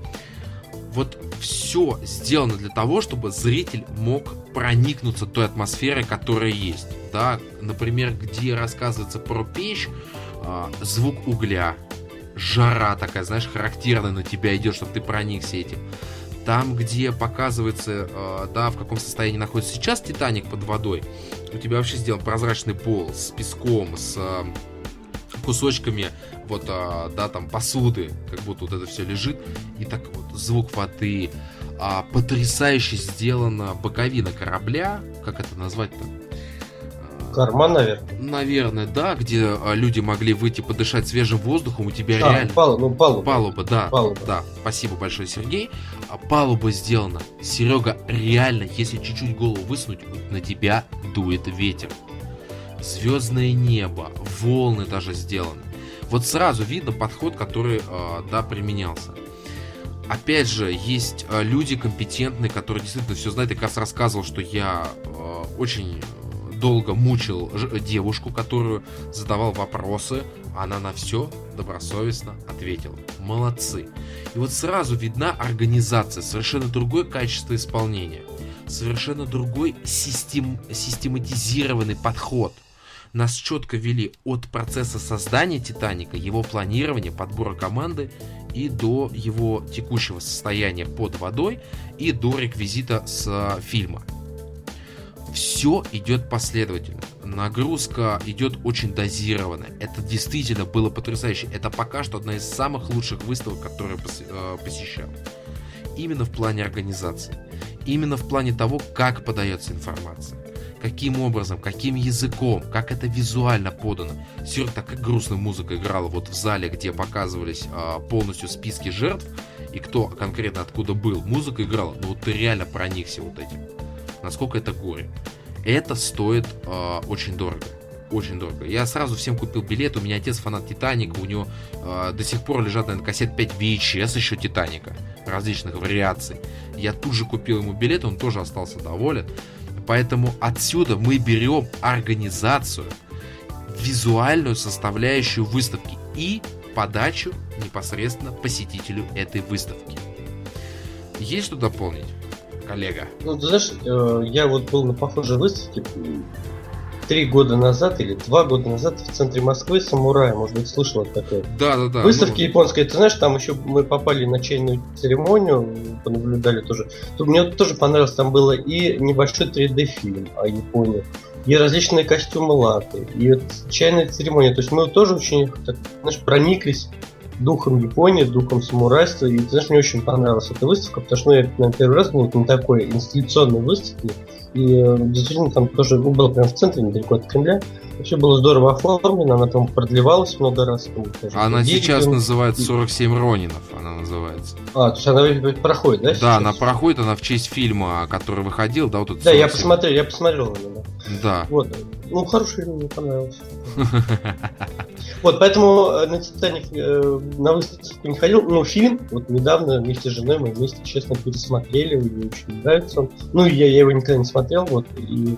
S2: вот все сделано для того, чтобы зритель мог проникнуться той атмосферой, которая есть. Да, например, где рассказывается про печь, а, звук угля, жара такая, знаешь, характерная на тебя идет, чтобы ты проникся этим. Там, где показывается, э, да, в каком состоянии находится сейчас Титаник под водой, у тебя вообще сделан прозрачный пол с песком, с э, кусочками вот, э, да, там посуды, как будто вот это все лежит, и так вот звук воды, а, потрясающе сделана боковина корабля, как это назвать-то?
S3: Карман, наверное.
S2: Наверное, да, где а, люди могли выйти подышать свежим воздухом, у тебя а, реально...
S3: Палуба, ну, палуба.
S2: Палуба, да. Палуба. Да, спасибо большое, Сергей. А палуба сделана. Серега, реально, если чуть-чуть голову высунуть, на тебя дует ветер. Звездное небо, волны даже сделаны. Вот сразу видно подход, который, э, да, применялся. Опять же, есть э, люди компетентные, которые действительно все знают. Я как раз рассказывал, что я э, очень долго мучил девушку, которую задавал вопросы, она на все добросовестно ответила. Молодцы. И вот сразу видна организация, совершенно другое качество исполнения, совершенно другой систем, систематизированный подход. Нас четко вели от процесса создания Титаника, его планирования, подбора команды и до его текущего состояния под водой и до реквизита с фильма все идет последовательно. Нагрузка идет очень дозированно. Это действительно было потрясающе. Это пока что одна из самых лучших выставок, которые э, посещал. Именно в плане организации. Именно в плане того, как подается информация. Каким образом, каким языком, как это визуально подано. Серьезно, такая грустная музыка играла вот в зале, где показывались э, полностью списки жертв и кто конкретно откуда был. Музыка играла, но вот ты реально проникся вот этим насколько это горе. Это стоит э, очень дорого. очень дорого. Я сразу всем купил билет, у меня отец фанат Титаника, у него э, до сих пор лежат, наверное, кассет 5 VHS еще Титаника, различных вариаций. Я тут же купил ему билет, он тоже остался доволен. Поэтому отсюда мы берем организацию, визуальную составляющую выставки и подачу непосредственно посетителю этой выставки. Есть что дополнить, коллега?
S3: Ну, ты знаешь, э, я вот был на похожей выставке три года назад или два года назад в центре Москвы Самурая, может быть, слышал от такой.
S2: Да, да, да.
S3: Выставки ну... японской. Ты знаешь, там еще мы попали на чайную церемонию, понаблюдали тоже. Тут мне тоже понравилось, там было и небольшой 3D-фильм о Японии, и различные костюмы латы, и вот чайная церемония. То есть мы тоже очень, так, знаешь, прониклись духом Японии, духом самурайства. И, ты знаешь, мне очень понравилась эта выставка, потому что ну, я наверное, первый раз был на такой институционной выставке. И э, действительно там тоже ну, было прям в центре, недалеко от Кремля. Все было здорово оформлено, она там продлевалась много раз. Там,
S2: даже, она сейчас фильм. называется 47 Ронинов, она называется.
S3: А, то есть она проходит, да?
S2: Да, сейчас? она проходит, она в честь фильма, который выходил, да, вот
S3: этот Да, я посмотрел, я посмотрел на
S2: него. Да.
S3: Вот. Ну, хороший фильм, мне понравился. Вот, поэтому э, на Титаник э, на выставку не ходил. Ну, фильм, вот недавно вместе с женой мы вместе, честно, пересмотрели, мне очень нравится он. Ну, я, я его никогда не смотрел, вот, и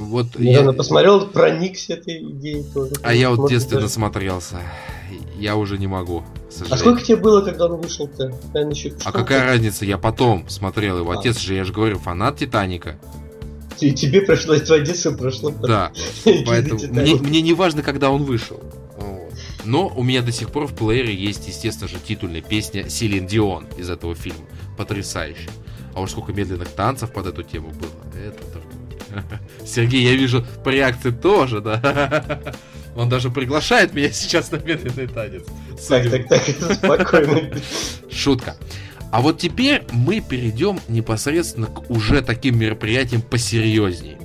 S2: вот
S3: Недавно я... посмотрел, проникся этой идеей тоже.
S2: А я вот в детстве даже... насмотрелся. Я уже не могу.
S3: А сколько тебе было, когда он вышел-то?
S2: А какая разница? Я потом смотрел его. А. Отец же, я же говорю, фанат Титаника.
S3: И тебе пришлось, твое детство прошло.
S2: Да. Поэтому мне, мне не важно, когда он вышел. Но у меня до сих пор в плеере есть, естественно же, титульная песня Селин Дион из этого фильма. Потрясающая. А уж сколько медленных танцев под эту тему было. Это Сергей, я вижу по реакции тоже, да. Он даже приглашает меня сейчас на медленный танец.
S3: Так, так, так, спокойно.
S2: Шутка. А вот теперь мы перейдем непосредственно к уже таким мероприятиям посерьезней,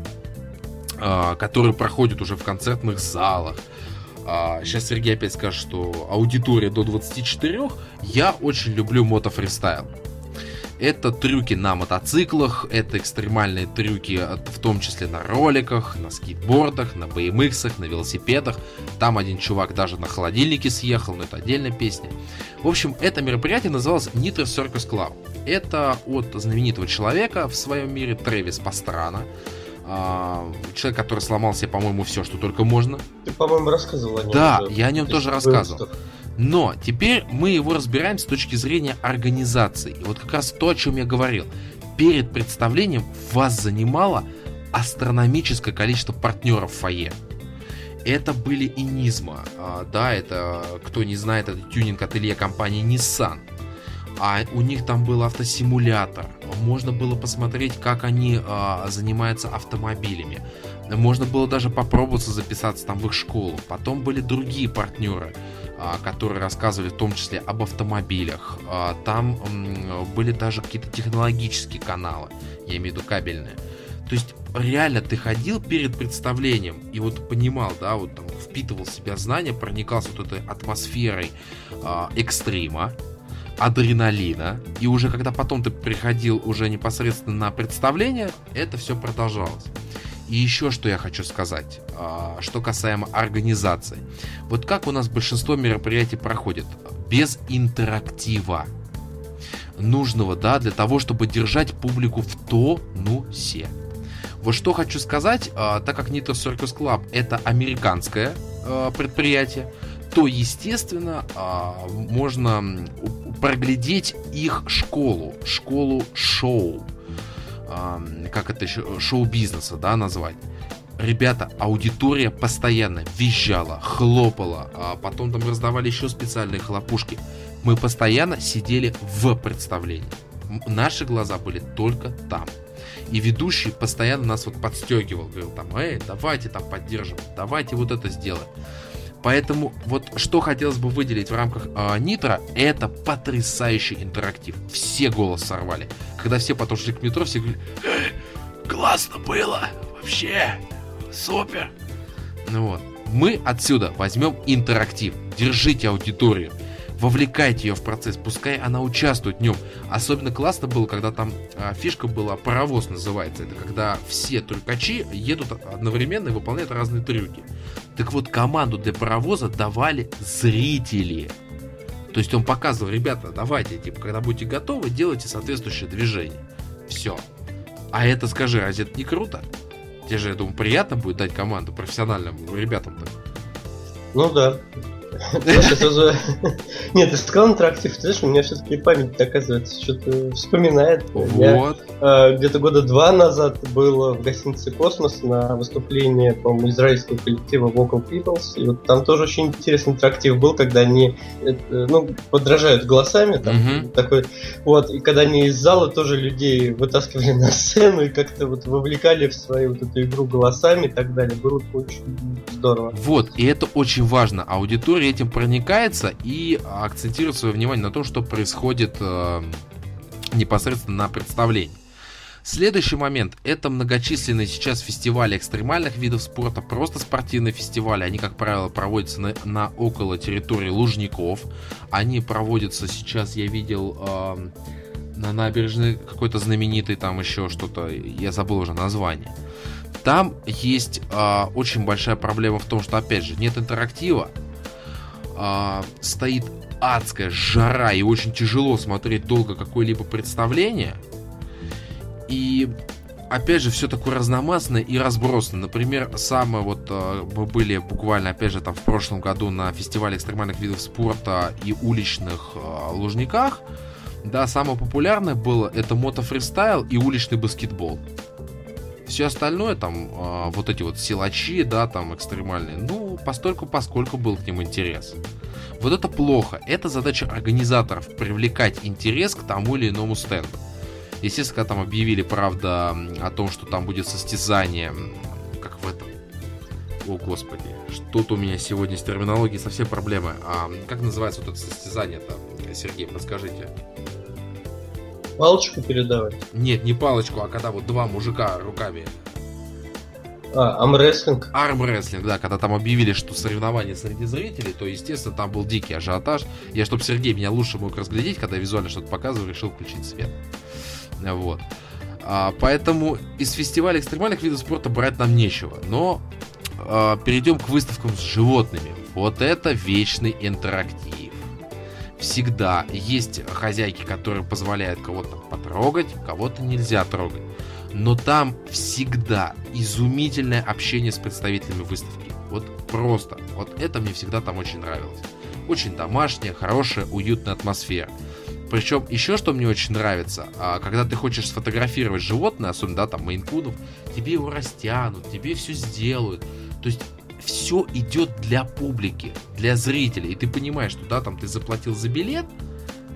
S2: а, которые проходят уже в концертных залах. Сейчас а, Сергей опять скажет, что аудитория до 24. Я очень люблю мотофристайл. Это трюки на мотоциклах, это экстремальные трюки, в том числе на роликах, на скейтбордах, на BMX, на велосипедах. Там один чувак даже на холодильнике съехал, но это отдельная песня. В общем, это мероприятие называлось Nitro Circus Club. Это от знаменитого человека в своем мире, Трэвис Пастрана. Человек, который сломал себе, по-моему, все, что только можно.
S3: Ты, по-моему, рассказывал о нем.
S2: Да, я о нем тоже рассказывал. Но теперь мы его разбираем с точки зрения организации. И вот как раз то, о чем я говорил. Перед представлением вас занимало астрономическое количество партнеров в фойе. Это были и Низма, да, это, кто не знает, это тюнинг-ателье компании Nissan. А у них там был автосимулятор. Можно было посмотреть, как они а, занимаются автомобилями. Можно было даже попробоваться записаться там в их школу. Потом были другие партнеры. А, которые рассказывали в том числе об автомобилях. А, там были даже какие-то технологические каналы, я имею в виду кабельные. То есть реально ты ходил перед представлением и вот понимал, да, вот там впитывал в себя знания, проникался вот этой атмосферой э, экстрима, адреналина, и уже когда потом ты приходил уже непосредственно на представление, это все продолжалось. И еще что я хочу сказать, а, что касаемо организации. Вот как у нас большинство мероприятий проходит? Без интерактива нужного, да, для того, чтобы держать публику в тонусе. Вот что хочу сказать, а, так как Nitro Circus Club это американское а, предприятие, то, естественно, можно проглядеть их школу, школу шоу как это еще, шоу-бизнеса, да, назвать. Ребята, аудитория постоянно визжала, хлопала, а потом там раздавали еще специальные хлопушки. Мы постоянно сидели в представлении. Наши глаза были только там. И ведущий постоянно нас вот подстегивал, говорил там, эй, давайте там поддержим, давайте вот это сделаем. Поэтому вот что хотелось бы выделить в рамках э, это потрясающий интерактив. Все голос сорвали. Когда все потом к метро, все говорили, классно было, вообще, супер. Ну вот, мы отсюда возьмем интерактив, держите аудиторию. Вовлекайте ее в процесс, пускай она участвует в нем. Особенно классно было, когда там а, фишка была паровоз называется. Это когда все трюкачи едут одновременно и выполняют разные трюки. Так вот, команду для паровоза давали зрители. То есть он показывал, ребята, давайте, типа, когда будете готовы, делайте соответствующее движение. Все. А это, скажи, разве это не круто? Тебе же, я думаю, приятно будет дать команду профессиональным ребятам-то.
S3: Ну да. Нет, ты сказал интерактив, ты знаешь, у меня все-таки память, оказывается, что-то вспоминает. Вот. А, где-то года два назад был в гостинице «Космос» на выступлении, по-моему, израильского коллектива Vocal Peoples. И вот там тоже очень интересный интерактив был, когда они, ну, подражают голосами, там, такой, вот, и когда они из зала тоже людей вытаскивали на сцену и как-то вот вовлекали в свою вот эту игру голосами и так далее. Было очень здорово.
S2: Вот, и это очень важно. Аудитория аудитория этим проникается и акцентирует свое внимание на том, что происходит э, непосредственно на представлении. Следующий момент – это многочисленные сейчас фестивали экстремальных видов спорта, просто спортивные фестивали. Они, как правило, проводятся на, на около территории Лужников. Они проводятся сейчас, я видел, э, на набережной какой-то знаменитый, там еще что-то, я забыл уже название. Там есть э, очень большая проблема в том, что, опять же, нет интерактива, а, стоит адская жара и очень тяжело смотреть долго какое-либо представление. И опять же, все такое разномастное и разбросано. Например, самое вот а, мы были буквально, опять же, там в прошлом году на фестивале экстремальных видов спорта и уличных э, лужниках. Да, самое популярное было это мотофристайл и уличный баскетбол. Все остальное, там, э, вот эти вот силачи, да, там, экстремальные, ну, постольку, поскольку был к ним интерес. Вот это плохо. Это задача организаторов привлекать интерес к тому или иному стенду. Естественно, когда там объявили, правда, о том, что там будет состязание, как в этом. О, господи, что-то у меня сегодня с терминологией совсем проблемы. А, как называется вот это состязание-то, Сергей, подскажите?
S3: Палочку передавать?
S2: Нет, не палочку, а когда вот два мужика руками
S3: а, армрестлинг.
S2: Армрестлинг, да, когда там объявили, что соревнования среди зрителей, то, естественно, там был дикий ажиотаж. Я, чтобы Сергей меня лучше мог разглядеть, когда визуально что-то показывал, решил включить свет. Вот. А, поэтому из фестиваля экстремальных видов спорта брать нам нечего. Но а, перейдем к выставкам с животными. Вот это вечный интерактив. Всегда есть хозяйки, которые позволяют кого-то потрогать, кого-то нельзя трогать но там всегда изумительное общение с представителями выставки. Вот просто. Вот это мне всегда там очень нравилось. Очень домашняя, хорошая, уютная атмосфера. Причем еще что мне очень нравится, а, когда ты хочешь сфотографировать животное, особенно да, там мейнкунов, тебе его растянут, тебе все сделают. То есть все идет для публики, для зрителей. И ты понимаешь, что да, там ты заплатил за билет,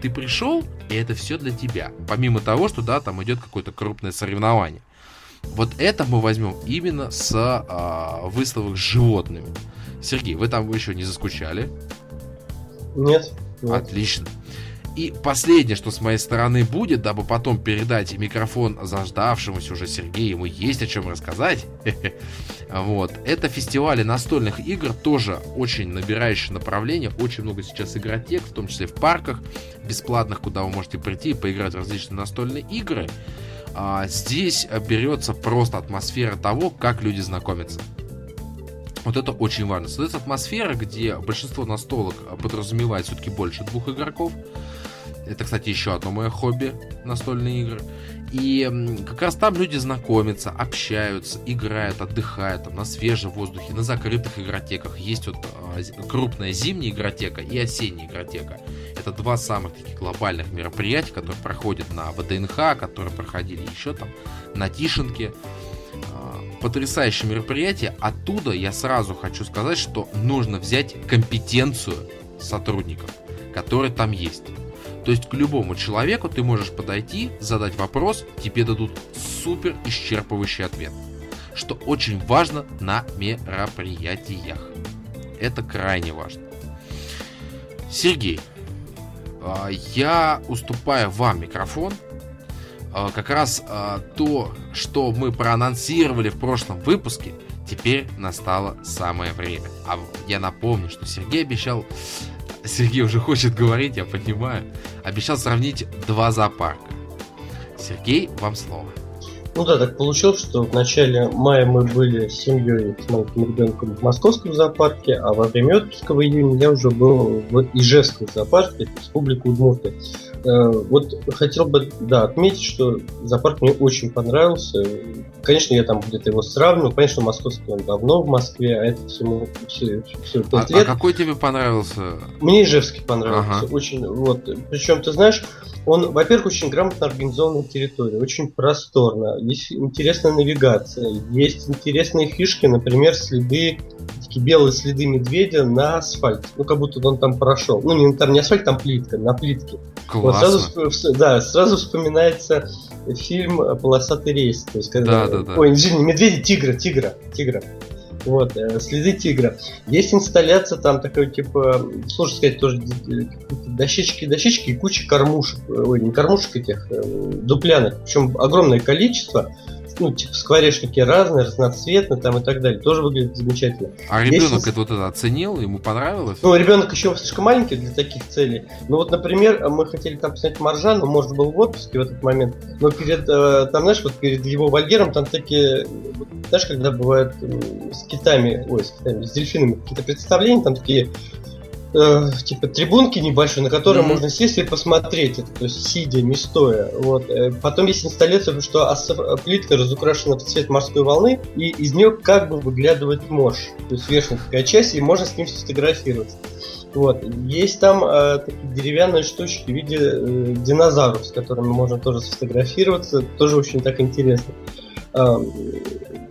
S2: ты пришел, и это все для тебя. Помимо того, что, да, там идет какое-то крупное соревнование. Вот это мы возьмем именно с а, выставок с животными. Сергей, вы там еще не заскучали?
S3: Нет.
S2: нет. Отлично. И последнее, что с моей стороны будет, дабы потом передать микрофон заждавшемуся уже Сергею, ему есть о чем рассказать. Вот. Это фестивали настольных игр, тоже очень набирающие направление. Очень много сейчас игротек, в том числе в парках бесплатных, куда вы можете прийти и поиграть в различные настольные игры. А здесь берется просто атмосфера того, как люди знакомятся. Вот это очень важно. Создается атмосфера, где большинство настолок подразумевает все-таки больше двух игроков. Это, кстати, еще одно мое хобби настольные игры. И как раз там люди знакомятся, общаются, играют, отдыхают там, на свежем воздухе, на закрытых игротеках. Есть вот а, крупная зимняя игротека и осенняя игротека. Это два самых таких глобальных мероприятия, которые проходят на ВДНХ, которые проходили еще там на Тишинке. А, потрясающее мероприятие. Оттуда я сразу хочу сказать, что нужно взять компетенцию сотрудников, которые там есть. То есть к любому человеку ты можешь подойти, задать вопрос, тебе дадут супер исчерпывающий ответ. Что очень важно на мероприятиях. Это крайне важно. Сергей, а, я уступаю вам микрофон. А, как раз а, то, что мы проанонсировали в прошлом выпуске, теперь настало самое время. А я напомню, что Сергей обещал Сергей уже хочет говорить, я понимаю. Обещал сравнить два зоопарка. Сергей, вам слово.
S3: Ну да, так получилось, что в начале мая мы были с семьей, с маленьким ребенком в московском зоопарке, а во время отпуска в июне я уже был в Ижевском зоопарке, Республика Удмуртия. Э, вот хотел бы, да, отметить, что зоопарк мне очень понравился. Конечно, я там где-то его сравнивал. Конечно, московский он давно в Москве, а это всему все, все 5 а,
S2: лет. А какой тебе понравился?
S3: Мне Ижевский понравился. Ага. Очень, вот. Причем, ты знаешь, он, во-первых, очень грамотно организованная территория, очень просторно, есть интересная навигация, есть интересные фишки, например, следы, такие белые следы медведя на асфальте, ну как будто он там прошел, ну не там не асфальт, там плитка, на плитке.
S2: Классно.
S3: Вот сразу, да, сразу вспоминается фильм «Полосатый рейс», то есть когда, да, да, да. ой, извини, медведи, тигра, тигра, тигра. Вот, э, следы тигра. Есть инсталляция там такой, типа, сложно сказать, тоже дощечки, дощечки и куча кормушек, ой, не кормушек этих, э, дуплянок, причем огромное количество ну, типа скворечники разные, разноцветные там и так далее. Тоже выглядит замечательно.
S2: А ребенок Есть... это вот это оценил, ему понравилось?
S3: Ну, ребенок еще слишком маленький для таких целей. Ну вот, например, мы хотели там снять Маржан, но может был в отпуске в этот момент. Но перед, э, там, знаешь, вот перед его вольером там такие, знаешь, когда бывают с китами, ой, с китами, с дельфинами какие-то представления, там такие э, типа трибунки небольшой, на которые mm-hmm. можно сесть и посмотреть это, то есть сидя, не стоя. Вот. Э, потом есть инсталляция, что плитка разукрашена в цвет морской волны, и из нее как бы выглядывает морж. То есть верхняя такая часть, и можно с ним сфотографироваться. Вот. Есть там э, такие деревянные штучки в виде э, динозавров, с которыми можно тоже сфотографироваться. Тоже очень так интересно.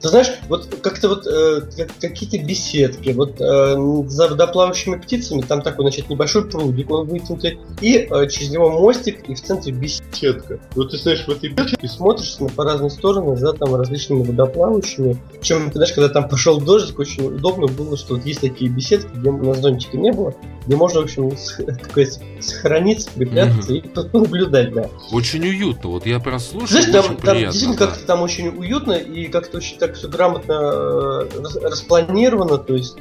S3: Ты знаешь, вот как-то вот э, какие-то беседки, вот э, за водоплавающими птицами, там такой, значит, небольшой прудик, он вытянутый, и э, через него мостик, и в центре беседка. Вот ты знаешь, в этой беседке смотришь на по разные стороны за там различными водоплавающими. Причем, ты знаешь, когда там пошел дождь, очень удобно было, что вот есть такие беседки, где на зонтика не было, где можно, в общем, сохраниться, припрятаться mm-hmm. и наблюдать, да.
S2: Очень уютно, вот я прослушал,
S3: Знаешь, там, там действительно да. как-то там очень уютно и как-то очень так все грамотно э, распланировано, то есть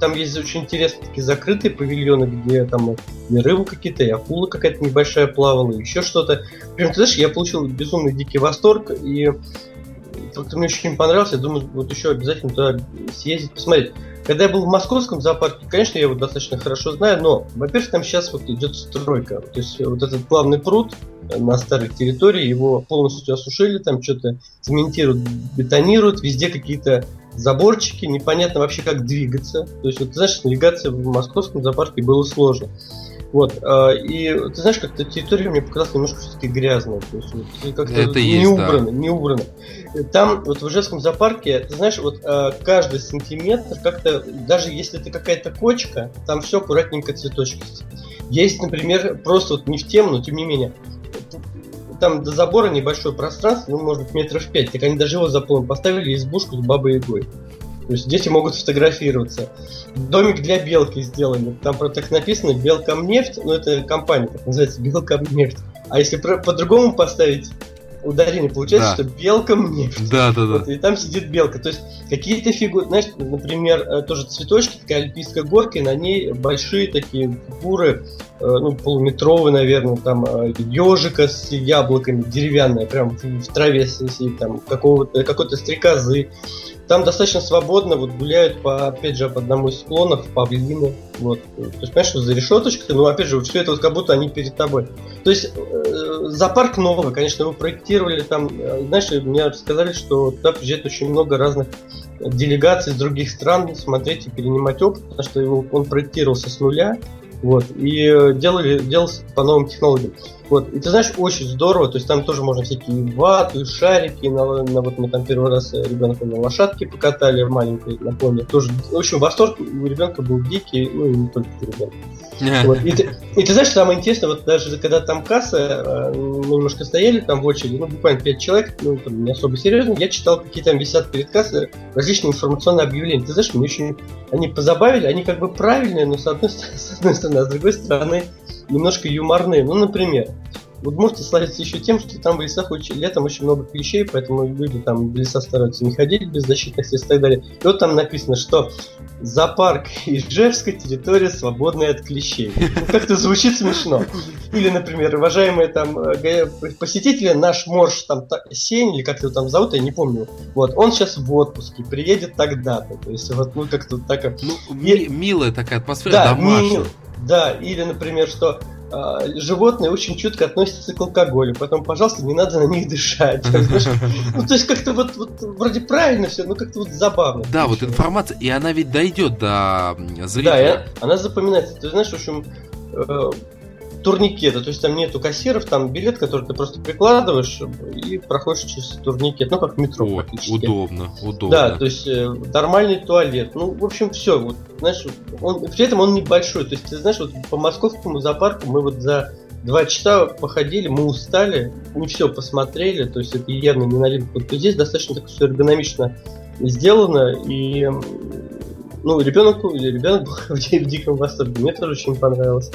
S3: там есть очень интересные такие закрытые павильоны, где там и рыбы какие-то, и акула какая-то небольшая плавала, и еще что-то. Прям, ты знаешь, я получил безумный дикий восторг, и как-то мне очень понравился, я думаю, вот еще обязательно туда съездить, посмотреть. Когда я был в московском зоопарке, конечно, я его достаточно хорошо знаю, но, во-первых, там сейчас вот идет стройка. То есть вот этот главный пруд на старой территории, его полностью осушили, там что-то цементируют, бетонируют, везде какие-то заборчики, непонятно вообще как двигаться. То есть, вот, знаешь, навигация в московском зоопарке было сложно. Вот, э, и ты знаешь, как-то территория мне показалась немножко все-таки грязной. То есть вот, как-то Это не есть, убрано, да. не убрано. Там, вот в Ижевском зоопарке, ты знаешь, вот э, каждый сантиметр как-то, даже если это какая-то кочка, там все аккуратненько цветочки. Есть, например, просто вот не в тему, но тем не менее, там до забора небольшое пространство, ну, может быть, метров пять, так они даже его заполнили, поставили избушку с бабой Ягой. То есть дети могут фотографироваться. Домик для белки сделали. Там про так написано Белкомнефть, ну это компания так называется, Белкомнефть. А если по-другому поставить ударение, получается, да. что белка мне.
S2: Да, да, да.
S3: Вот, и там сидит белка. То есть какие-то фигуры, знаешь, например, э, тоже цветочки, такая альпийская горка, и на ней большие такие фигуры, э, ну, полуметровые, наверное, там ежика э, с яблоками, деревянная, прям в траве сидит, там какого-то, какой-то стрекозы. Там достаточно свободно вот гуляют по, опять же, по одному из склонов павлины. Вот. То есть, понимаешь, за решеточкой, но опять же, все это вот как будто они перед тобой. То есть э, зоопарк новый, конечно, его проектировали там, э, знаешь, мне рассказали, что туда приезжает очень много разных делегаций из других стран смотреть и перенимать опыт, потому что его, он проектировался с нуля. Вот, и э, делали, делался по новым технологиям. Вот, и ты знаешь, очень здорово, то есть там тоже можно всякие ваты, шарики, на, на вот мы там первый раз ребенка на лошадке покатали в маленькой на пони, тоже, в общем, восторг у ребенка был дикий, ну и не только у ребенка. Вот. И, ты, и ты знаешь, самое интересное, вот даже когда там касса, э, мы немножко стояли там в очереди, ну буквально 5 человек, ну там не особо серьезно, я читал, какие там висят перед кассой различные информационные объявления. Ты знаешь, мне очень они позабавили, они как бы правильные, но с одной, с одной стороны, а с другой стороны немножко юморные. Ну, например, Удмуртия славится еще тем, что там в лесах очень, летом очень много клещей, поэтому люди там в леса стараются не ходить без защитных средств и так далее. И вот там написано, что зоопарк Ижевска территория свободная от клещей. Ну, как-то звучит смешно. Или, например, уважаемые там э, посетители, наш морж там Сень, или как его там зовут, я не помню. Вот, он сейчас в отпуске, приедет тогда-то. То есть вот, ну, как-то так...
S2: Ну, и... милая такая атмосфера да, домашняя. Мил...
S3: Да, или, например, что а, животные очень чутко относятся к алкоголю, поэтому, пожалуйста, не надо на них дышать. Ну, то есть как-то вот, вот вроде правильно все, но как-то вот забавно.
S2: Да, вот информация, и она ведь дойдет до зрителя.
S3: Да, она запоминается. Ты знаешь, в общем, э, турникета, то есть там нету кассиров, там билет, который ты просто прикладываешь и проходишь через турникет, ну как метро О.
S2: Удобно, удобно.
S3: Да, то есть э, нормальный туалет, ну в общем все, вот знаешь, он, при этом он небольшой, то есть ты знаешь, вот по московскому зоопарку мы вот за два часа походили, мы устали, не все посмотрели, то есть это явно не новинка. Вот здесь достаточно так все эргономично сделано, и ну, ребенок, ребенок был в диком восторге, мне тоже очень понравилось.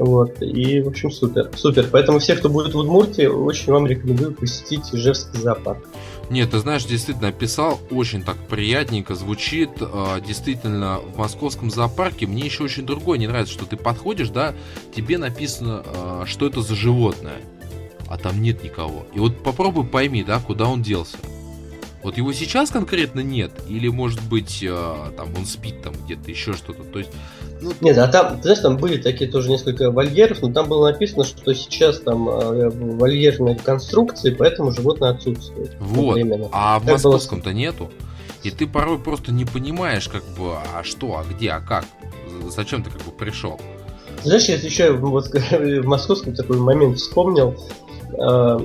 S3: Вот, и, в общем, супер, супер. Поэтому все, кто будет в Удмуртии, очень вам рекомендую посетить Ижевский зоопарк.
S2: Нет, ты знаешь, действительно описал, очень так приятненько звучит. А, действительно, в московском зоопарке мне еще очень другое не нравится, что ты подходишь, да, тебе написано, а, что это за животное, а там нет никого. И вот попробуй пойми, да, куда он делся. Вот его сейчас конкретно нет, или может быть э, там он спит там где-то еще что-то. То есть
S3: ну, Нет, а там, ты знаешь, там были такие тоже несколько вольеров, но там было написано, что сейчас там э, вольерные конструкции, поэтому животное отсутствует.
S2: Вот. А в московском-то было... нету. И ты порой просто не понимаешь, как бы, а что, а где, а как, зачем ты как бы пришел.
S3: Знаешь, я еще вот в московском такой момент вспомнил. Э,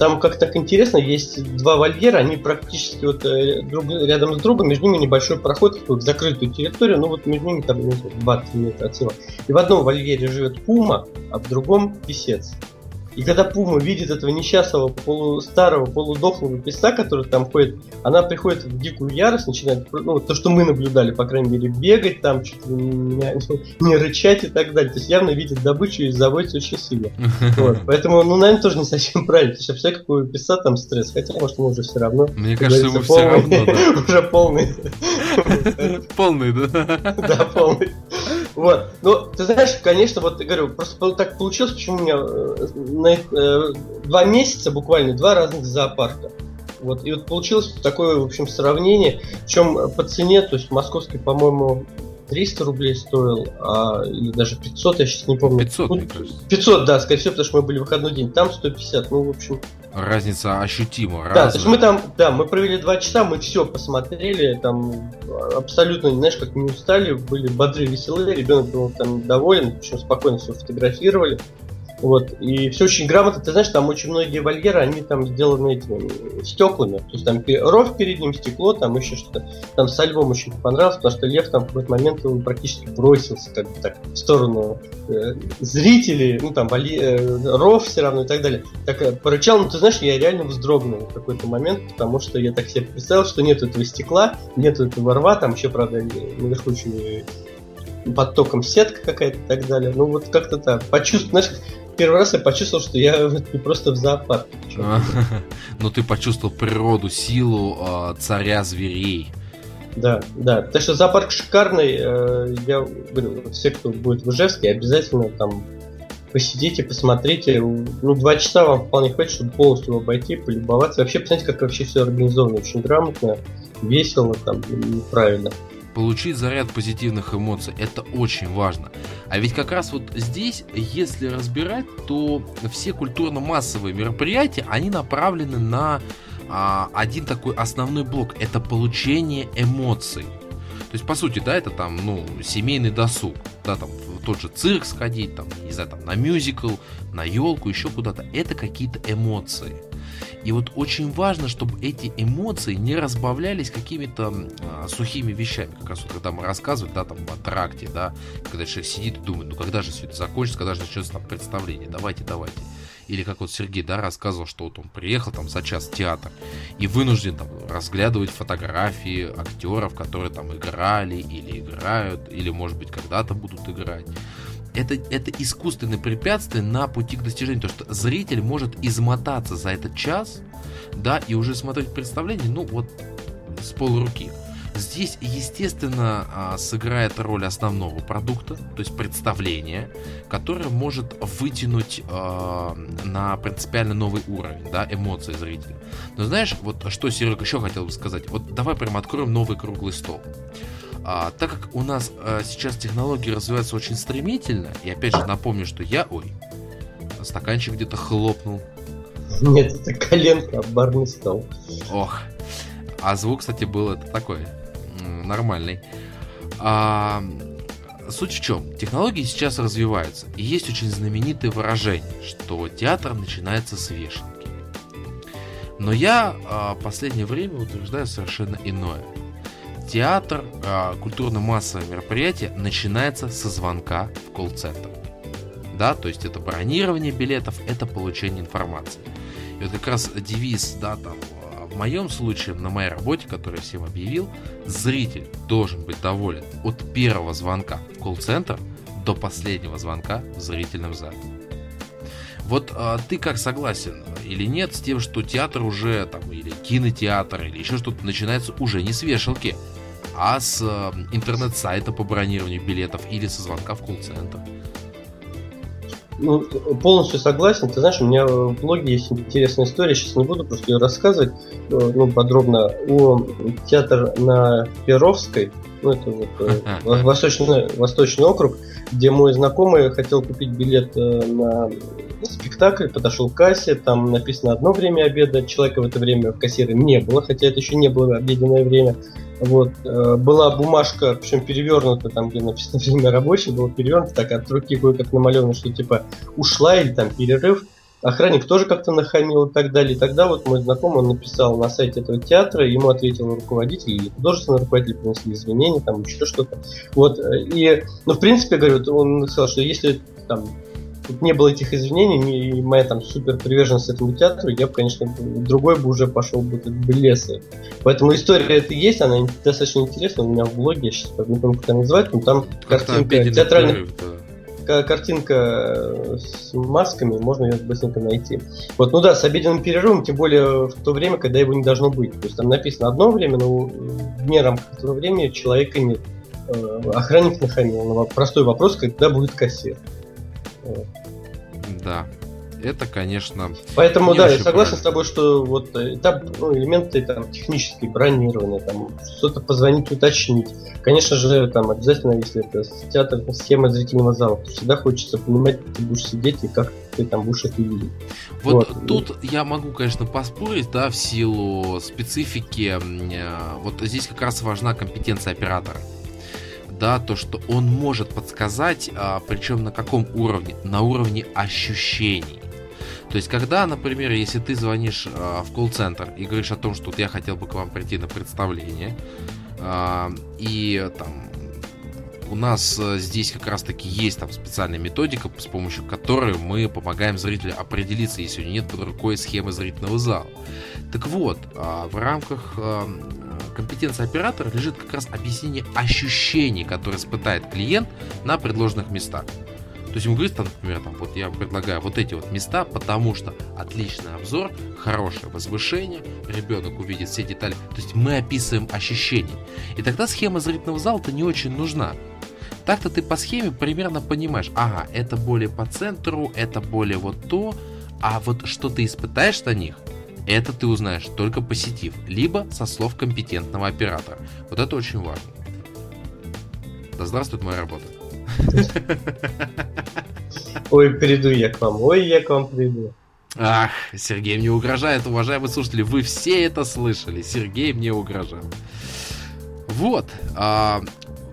S3: там как так интересно, есть два вольера, они практически вот э, друг, рядом с другом, между ними небольшой проход в закрытую территорию, ну вот между ними там ну, 20 метров от. И в одном вольере живет пума, а в другом писец. И когда Пума видит этого несчастного полустарого, полудохлого писа, который там ходит, она приходит в дикую ярость, начинает, ну, то, что мы наблюдали, по крайней мере, бегать там, чуть ли не, не, рычать и так далее. То есть явно видит добычу и заводится очень сильно. Вот. Поэтому, ну, наверное, тоже не совсем правильно. То есть, вообще, у писа там стресс. Хотя, может, ему уже все равно.
S2: Мне кажется, ему все равно,
S3: да. Уже полный.
S2: Полный, да?
S3: Да, полный. Вот. Ну, ты знаешь, конечно, вот, говорю, просто так получилось, почему у меня на э, два месяца буквально два разных зоопарка. Вот, и вот получилось такое, в общем, сравнение, чем по цене, то есть московский, по-моему, 300 рублей стоил, а, или даже 500, я сейчас не помню.
S2: 500,
S3: ну,
S2: мне кажется.
S3: 500, да, скорее всего, потому что мы были в выходной день. Там 150, ну, в общем...
S2: Разница ощутима.
S3: Да, разная. то есть мы там, да, мы провели два часа, мы все посмотрели, там абсолютно, знаешь, как не устали, были бодры, веселые, ребенок был там доволен, причем спокойно все фотографировали. Вот, и все очень грамотно. Ты знаешь, там очень многие вольеры, они там сделаны этими стеклами. То есть там ров перед ним, стекло, там еще что-то. Там со львом очень понравилось, потому что лев там в какой-то момент он практически бросился как бы так в сторону э, зрителей, ну там вали, э, ров все равно и так далее. Так э, порычал, ну ты знаешь, я реально вздрогнул в какой-то момент, потому что я так себе представил, что нет этого стекла, нет этого рва, там еще, правда, наверху еще под током сетка какая-то и так далее. Ну вот как-то так. Почувствовал, знаешь, первый раз я почувствовал, что я не просто в зоопарке.
S2: Но ты почувствовал природу, силу а, царя зверей.
S3: Да, да. Так что зоопарк шикарный. Э, я говорю, все, кто будет в Ижевске, обязательно там посидите, посмотрите. Ну, два часа вам вполне хватит, чтобы полностью обойти, полюбоваться. Вообще, посмотрите, как вообще все организовано. Очень грамотно, весело там правильно
S2: получить заряд позитивных эмоций. Это очень важно. А ведь как раз вот здесь, если разбирать, то все культурно-массовые мероприятия, они направлены на а, один такой основной блок. Это получение эмоций. То есть, по сути, да, это там, ну, семейный досуг. Да, там, в тот же цирк сходить, там, не знаю, там, на мюзикл, на елку, еще куда-то. Это какие-то эмоции. И вот очень важно, чтобы эти эмоции не разбавлялись какими-то а, сухими вещами. Как раз вот когда мы рассказываем, да, там в тракте, да, когда человек сидит и думает, ну когда же все это закончится, когда же начнется там представление, давайте, давайте. Или как вот Сергей, да, рассказывал, что вот он приехал там за час в театр и вынужден там разглядывать фотографии актеров, которые там играли или играют, или может быть когда-то будут играть. Это, это искусственное препятствие на пути к достижению. То, что зритель может измотаться за этот час, да, и уже смотреть представление, ну, вот с полруки. Здесь, естественно, а, сыграет роль основного продукта, то есть представления, которое может вытянуть э, на принципиально новый уровень, да, эмоции зрителя. Но знаешь, вот что, Серега, еще хотел бы сказать. Вот давай прям откроем новый круглый стол. А, так как у нас а, сейчас технологии развиваются очень стремительно, и опять же напомню, что я, ой, стаканчик где-то хлопнул.
S3: Нет, это коленка, барный стол.
S2: Ох. А звук, кстати, был это такой, нормальный. А, суть в чем? Технологии сейчас развиваются. И есть очень знаменитое выражение, что театр начинается с вешалки. Но я а, последнее время утверждаю совершенно иное театр, э, культурно-массовое мероприятие начинается со звонка в колл-центр. Да, то есть это бронирование билетов, это получение информации. И вот как раз девиз, да, там, а, в моем случае, на моей работе, которую я всем объявил, зритель должен быть доволен от первого звонка в колл-центр до последнего звонка в зрительном зале. Вот а, ты как согласен или нет с тем, что театр уже там или кинотеатр или еще что-то начинается уже не с вешалки, а с э, интернет-сайта по бронированию билетов или со звонка в колл-центр.
S3: Ну, полностью согласен. Ты знаешь, у меня в блоге есть интересная история, сейчас не буду просто ее рассказывать э, ну, подробно. О театр на Перовской, ну, это вот э, восточный, восточный округ, где мой знакомый хотел купить билет на спектакль, подошел к кассе, там написано одно время обеда, человека в это время в кассире не было, хотя это еще не было обеденное время. Вот. Э, была бумажка, причем перевернута, там, где написано время рабочее, было перевернуто, так от руки кое-как намалевано, что типа ушла или там перерыв. Охранник тоже как-то нахамил и так далее. И тогда вот мой знакомый, он написал на сайте этого театра, ему ответил руководитель или художественный руководитель, принесли извинения, там еще что-то. Вот, э, и, ну, в принципе, говорю, он сказал, что если там тут не было этих извинений, и моя там супер приверженность этому театру, я бы, конечно, другой бы уже пошел бы как бы леса. Поэтому история это есть, она достаточно интересна, у меня в блоге, я сейчас не помню, как она называется, но там как картинка театральная картинка э, с масками, можно ее быстренько найти. Вот, ну да, с обеденным перерывом, тем более в то время, когда его не должно быть. То есть там написано одно время, но в дне рамках этого времени человека нет. Э, охранник нахамил на простой вопрос, когда будет кассир.
S2: Да. Это, конечно.
S3: Поэтому, да, я согласен правильно. с тобой, что вот э, там ну, элементы там технические, бронирования, там что-то позвонить, уточнить. Конечно же, там обязательно, если это театр, схема зрительного зала, то всегда хочется понимать, как ты будешь сидеть и как ты там будешь это видеть.
S2: Вот, вот. тут я могу, конечно, поспорить, да, в силу специфики. Э, вот здесь как раз важна компетенция оператора да, то, что он может подсказать, а, причем на каком уровне? На уровне ощущений. То есть, когда, например, если ты звонишь а, в колл-центр и говоришь о том, что вот я хотел бы к вам прийти на представление, а, и там у нас здесь как раз таки есть там специальная методика, с помощью которой мы помогаем зрителю определиться, если у него нет под рукой схемы зрительного зала. Так вот, в рамках компетенции оператора лежит как раз объяснение ощущений, которые испытает клиент на предложенных местах. То есть ему говорит, там, например, там, вот я предлагаю вот эти вот места, потому что отличный обзор, хорошее возвышение, ребенок увидит все детали. То есть мы описываем ощущения. И тогда схема зрительного зала-то не очень нужна. Так-то ты по схеме примерно понимаешь, ага, это более по центру, это более вот то, а вот что ты испытаешь на них – это ты узнаешь только посетив, либо со слов компетентного оператора. Вот это очень важно. Да здравствует моя работа.
S3: Ой, приду я к вам, ой, я к вам приду.
S2: Ах, Сергей мне угрожает, уважаемые слушатели, вы все это слышали. Сергей мне угрожает. Вот, а,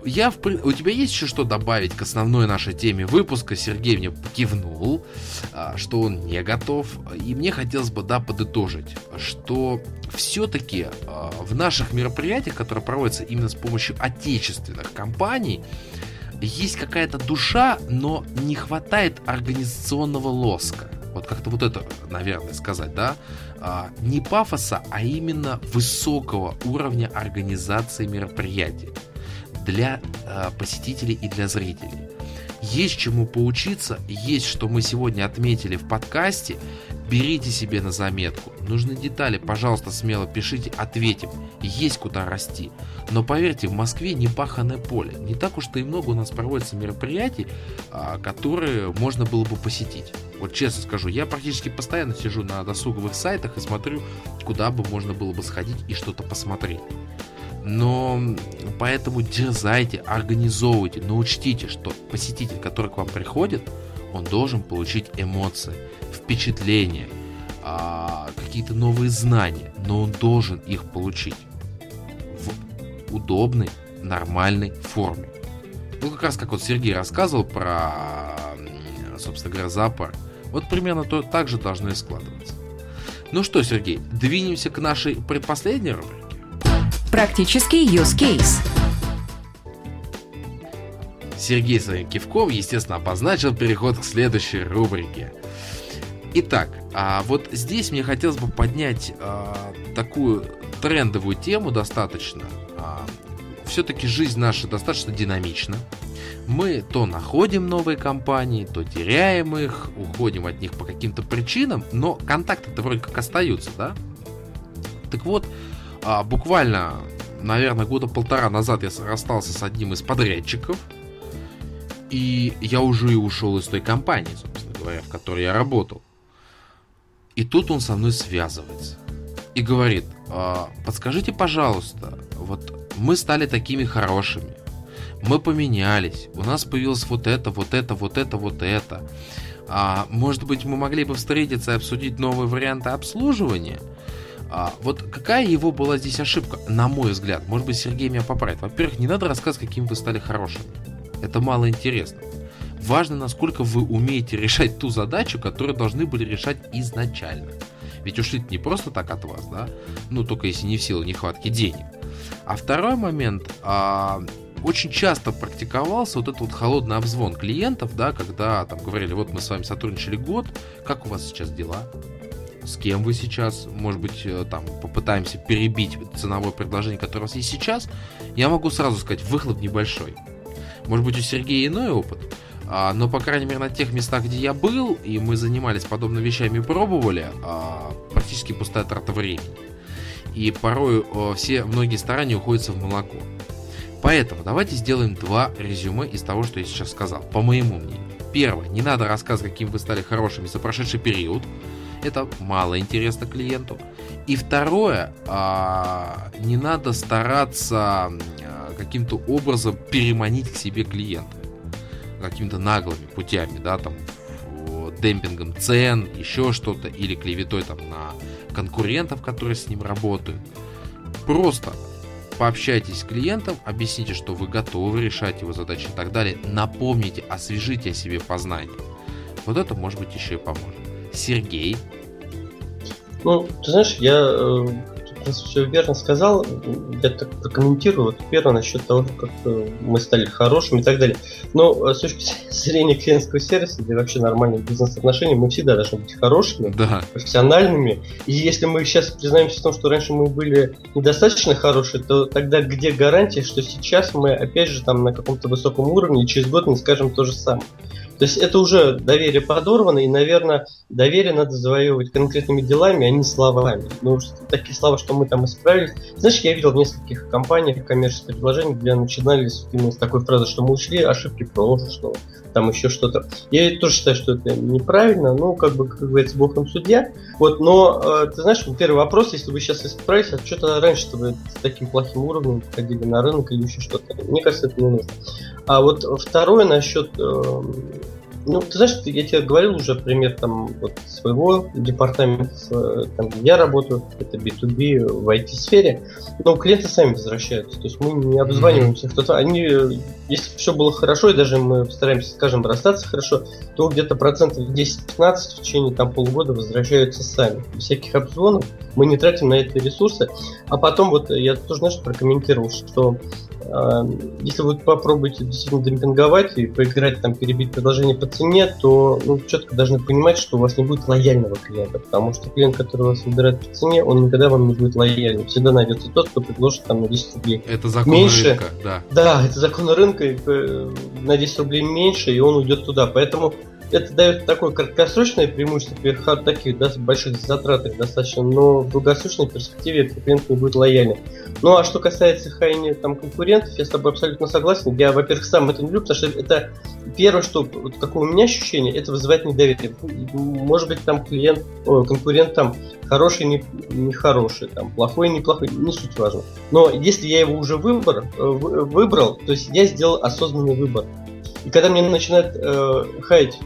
S2: я в... у тебя есть еще что добавить к основной нашей теме выпуска? Сергей мне кивнул, а, что он не готов. И мне хотелось бы, да, подытожить, что все-таки а, в наших мероприятиях, которые проводятся именно с помощью отечественных компаний, есть какая-то душа, но не хватает организационного лоска. Вот как-то вот это, наверное, сказать, да? А, не пафоса, а именно высокого уровня организации мероприятий для э, посетителей и для зрителей. Есть чему поучиться, есть что мы сегодня отметили в подкасте. Берите себе на заметку. Нужны детали, пожалуйста, смело пишите, ответим. Есть куда расти. Но поверьте, в Москве не паханное поле. Не так уж и много у нас проводится мероприятий, а, которые можно было бы посетить. Вот честно скажу, я практически постоянно сижу на досуговых сайтах и смотрю, куда бы можно было бы сходить и что-то посмотреть. Но поэтому дерзайте, организовывайте, но учтите, что посетитель, который к вам приходит, он должен получить эмоции, впечатления, а, какие-то новые знания, но он должен их получить в удобной, нормальной форме. Ну, как раз как вот Сергей рассказывал про, собственно говоря, зоопарк. Вот примерно то, так же должно и складываться. Ну что, Сергей, двинемся к нашей предпоследней рубрике.
S1: Практический use case.
S2: Сергей своим кивком, естественно, обозначил переход к следующей рубрике. Итак, а вот здесь мне хотелось бы поднять а, такую трендовую тему достаточно. А, все-таки жизнь наша достаточно динамична. Мы то находим новые компании, то теряем их, уходим от них по каким-то причинам, но контакты-то вроде как остаются, да? Так вот, а, буквально, наверное, года полтора назад я расстался с одним из подрядчиков, и я уже и ушел из той компании, собственно говоря, в которой я работал. И тут он со мной связывается и говорит, а, подскажите, пожалуйста, вот мы стали такими хорошими, мы поменялись, у нас появилось вот это, вот это, вот это, вот это. А, может быть, мы могли бы встретиться и обсудить новые варианты обслуживания? А, вот какая его была здесь ошибка, на мой взгляд? Может быть, Сергей меня поправит. Во-первых, не надо рассказывать, каким вы стали хорошими. Это мало интересно. Важно, насколько вы умеете решать ту задачу, которую должны были решать изначально. Ведь ушли не просто так от вас, да? Ну, только если не в силу нехватки денег. А второй момент, а, очень часто практиковался вот этот вот холодный обзвон клиентов, да, когда там говорили, вот мы с вами сотрудничали год, как у вас сейчас дела? С кем вы сейчас, может быть, э, там попытаемся перебить ценовое предложение, которое у вас есть сейчас, я могу сразу сказать, выхлоп небольшой. Может быть, у Сергея иной опыт, а, но, по крайней мере, на тех местах, где я был, и мы занимались подобными вещами и пробовали, а, практически пустая трата времени. И порой все, многие старания уходятся в молоко. Поэтому давайте сделаем два резюме из того, что я сейчас сказал, по моему мнению. Первое, не надо рассказывать, каким вы стали хорошими за прошедший период. Это мало интересно клиенту. И второе, а, не надо стараться каким-то образом переманить к себе клиента. Какими-то наглыми путями, да, там, демпингом цен, еще что-то, или клеветой там на конкурентов, которые с ним работают. Просто пообщайтесь с клиентом, объясните, что вы готовы решать его задачи и так далее. Напомните, освежите о себе познание. Вот это, может быть, еще и поможет. Сергей.
S3: Ну, ты знаешь, я э, все верно сказал. Я так прокомментирую. Вот первое насчет того, как мы стали хорошими и так далее. Но э, с точки зрения клиентского сервиса и вообще нормальных бизнес-отношений, мы всегда должны быть хорошими, да. профессиональными. И если мы сейчас признаемся в том, что раньше мы были недостаточно хорошие, то тогда где гарантия, что сейчас мы опять же там на каком-то высоком уровне и через год не скажем то же самое. То есть это уже доверие подорвано, и, наверное, доверие надо завоевывать конкретными делами, а не словами. Ну, такие слова, что мы там исправились. Знаешь, я видел в нескольких компаниях коммерческих предложений, где начинались именно с такой фразы, что мы ушли ошибки прошлого, там еще что-то. Я тоже считаю, что это неправильно, ну, как бы, как говорится, бог нам судья. Вот, но, э, ты знаешь, первый вопрос, если вы сейчас исправились, а что-то раньше-то вы с таким плохим уровнем ходили на рынок или еще что-то. Мне кажется, это не нужно. А вот второе насчет э, ну, ты знаешь, я тебе говорил уже пример там вот своего департамента, там, где я работаю, это B2B в IT-сфере, но клиенты сами возвращаются, то есть мы не обзваниваемся, кто-то, они, если все было хорошо, и даже мы стараемся, скажем, расстаться хорошо, то где-то процентов 10-15 в течение там полугода возвращаются сами. Без всяких обзвонов мы не тратим на это ресурсы, а потом вот я тоже, знаешь, прокомментировал, что если вы попробуете действительно демпинговать и поиграть, там, перебить предложение по цене, то ну, четко должны понимать, что у вас не будет лояльного клиента, потому что клиент, который вас выбирает по цене, он никогда вам не будет лояльным. Всегда найдется тот, кто предложит там на 10 рублей.
S2: Это закон меньше. рынка, да.
S3: Да, это закон рынка, э, на 10 рублей меньше, и он уйдет туда. Поэтому это дает такое краткосрочное преимущество при таких да, больших затратах достаточно, но в долгосрочной перспективе клиент не будет лояльным. Ну а что касается хайни там конкурентов, я с тобой абсолютно согласен. Я, во-первых, сам это не люблю, потому что это первое, что вот какое у меня ощущение, это вызывает недоверие. Может быть, там клиент, о, конкурент там хороший, не, не хороший, там плохой, не плохой, не суть важно. Но если я его уже выбор, э, выбрал, то есть я сделал осознанный выбор. И когда мне начинают э, хаять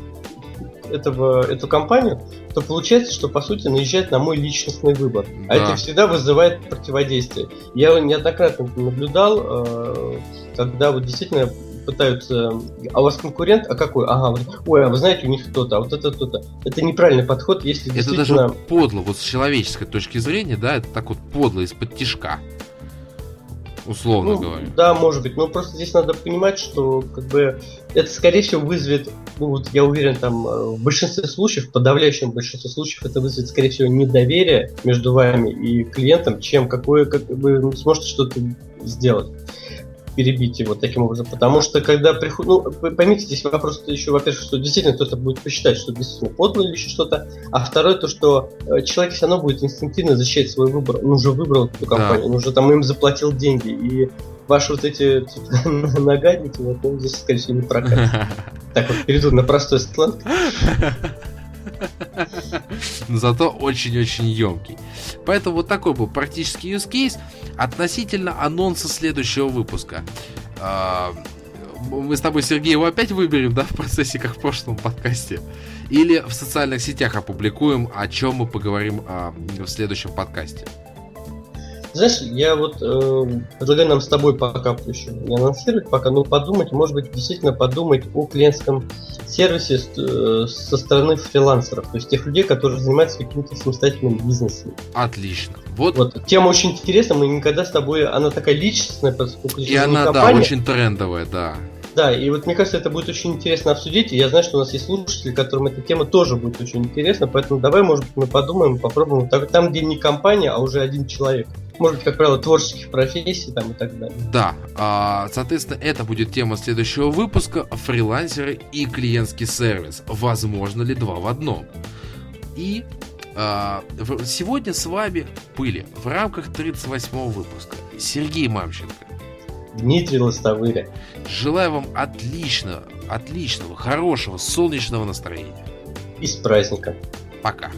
S3: этого, эту компанию, то получается, что по сути наезжает на мой личностный выбор. А да. А это всегда вызывает противодействие. Я неоднократно наблюдал, э, когда вот действительно пытаются, а у вас конкурент, а какой? Ага, вот, ой, а вы знаете, у них кто-то, а вот это кто-то. Это неправильный подход, если
S2: это действительно... Это даже подло, вот с человеческой точки зрения, да, это так вот подло из-под тишка условно
S3: ну,
S2: говоря.
S3: Да, может быть, но просто здесь надо понимать, что как бы это скорее всего вызовет, ну вот я уверен, там э, в большинстве случаев, в подавляющем большинстве случаев это вызовет скорее всего недоверие между вами и клиентом, чем какое как вы сможете что-то сделать перебить его таким образом. Потому что когда приходит... Ну, поймите, здесь вопрос еще, во-первых, что действительно кто-то будет посчитать, что действительно подло или еще что-то. А второе, то, что э, человек все равно будет инстинктивно защищать свой выбор. Он уже выбрал эту компанию, да. он уже там им заплатил деньги. И ваши вот эти нагадники, вот, ну, здесь, скорее всего, не прокатит. Так вот, перейду на простой сленг.
S2: Но зато очень-очень емкий. Поэтому вот такой был практический use case относительно анонса следующего выпуска. А, мы с тобой, Сергей, его опять выберем, да, в процессе, как в прошлом подкасте? Или в социальных сетях опубликуем, о чем мы поговорим а, в следующем подкасте?
S3: Знаешь, я вот э, предлагаю нам с тобой пока еще не анонсировать, пока, но подумать, может быть, действительно подумать о клиентском сервисе э, со стороны фрилансеров, то есть тех людей, которые занимаются каким-то самостоятельным бизнесом.
S2: Отлично.
S3: Вот. вот. Тема очень интересная, мы никогда с тобой, она такая личностная,
S2: поскольку И она, компания. да, очень трендовая, да.
S3: Да, и вот мне кажется, это будет очень интересно обсудить. И я знаю, что у нас есть слушатели, которым эта тема тоже будет очень интересна. Поэтому давай, может быть, мы подумаем, попробуем. Там, где не компания, а уже один человек. Может быть, как правило, творческих профессий там и так далее.
S2: Да, а, соответственно, это будет тема следующего выпуска. Фрилансеры и клиентский сервис. Возможно ли два в одном? И а, сегодня с вами были в рамках 38 выпуска Сергей Мамченко.
S3: Дмитрий Лостовыря.
S2: Желаю вам отличного, отличного, хорошего, солнечного настроения.
S3: И с праздником.
S2: Пока.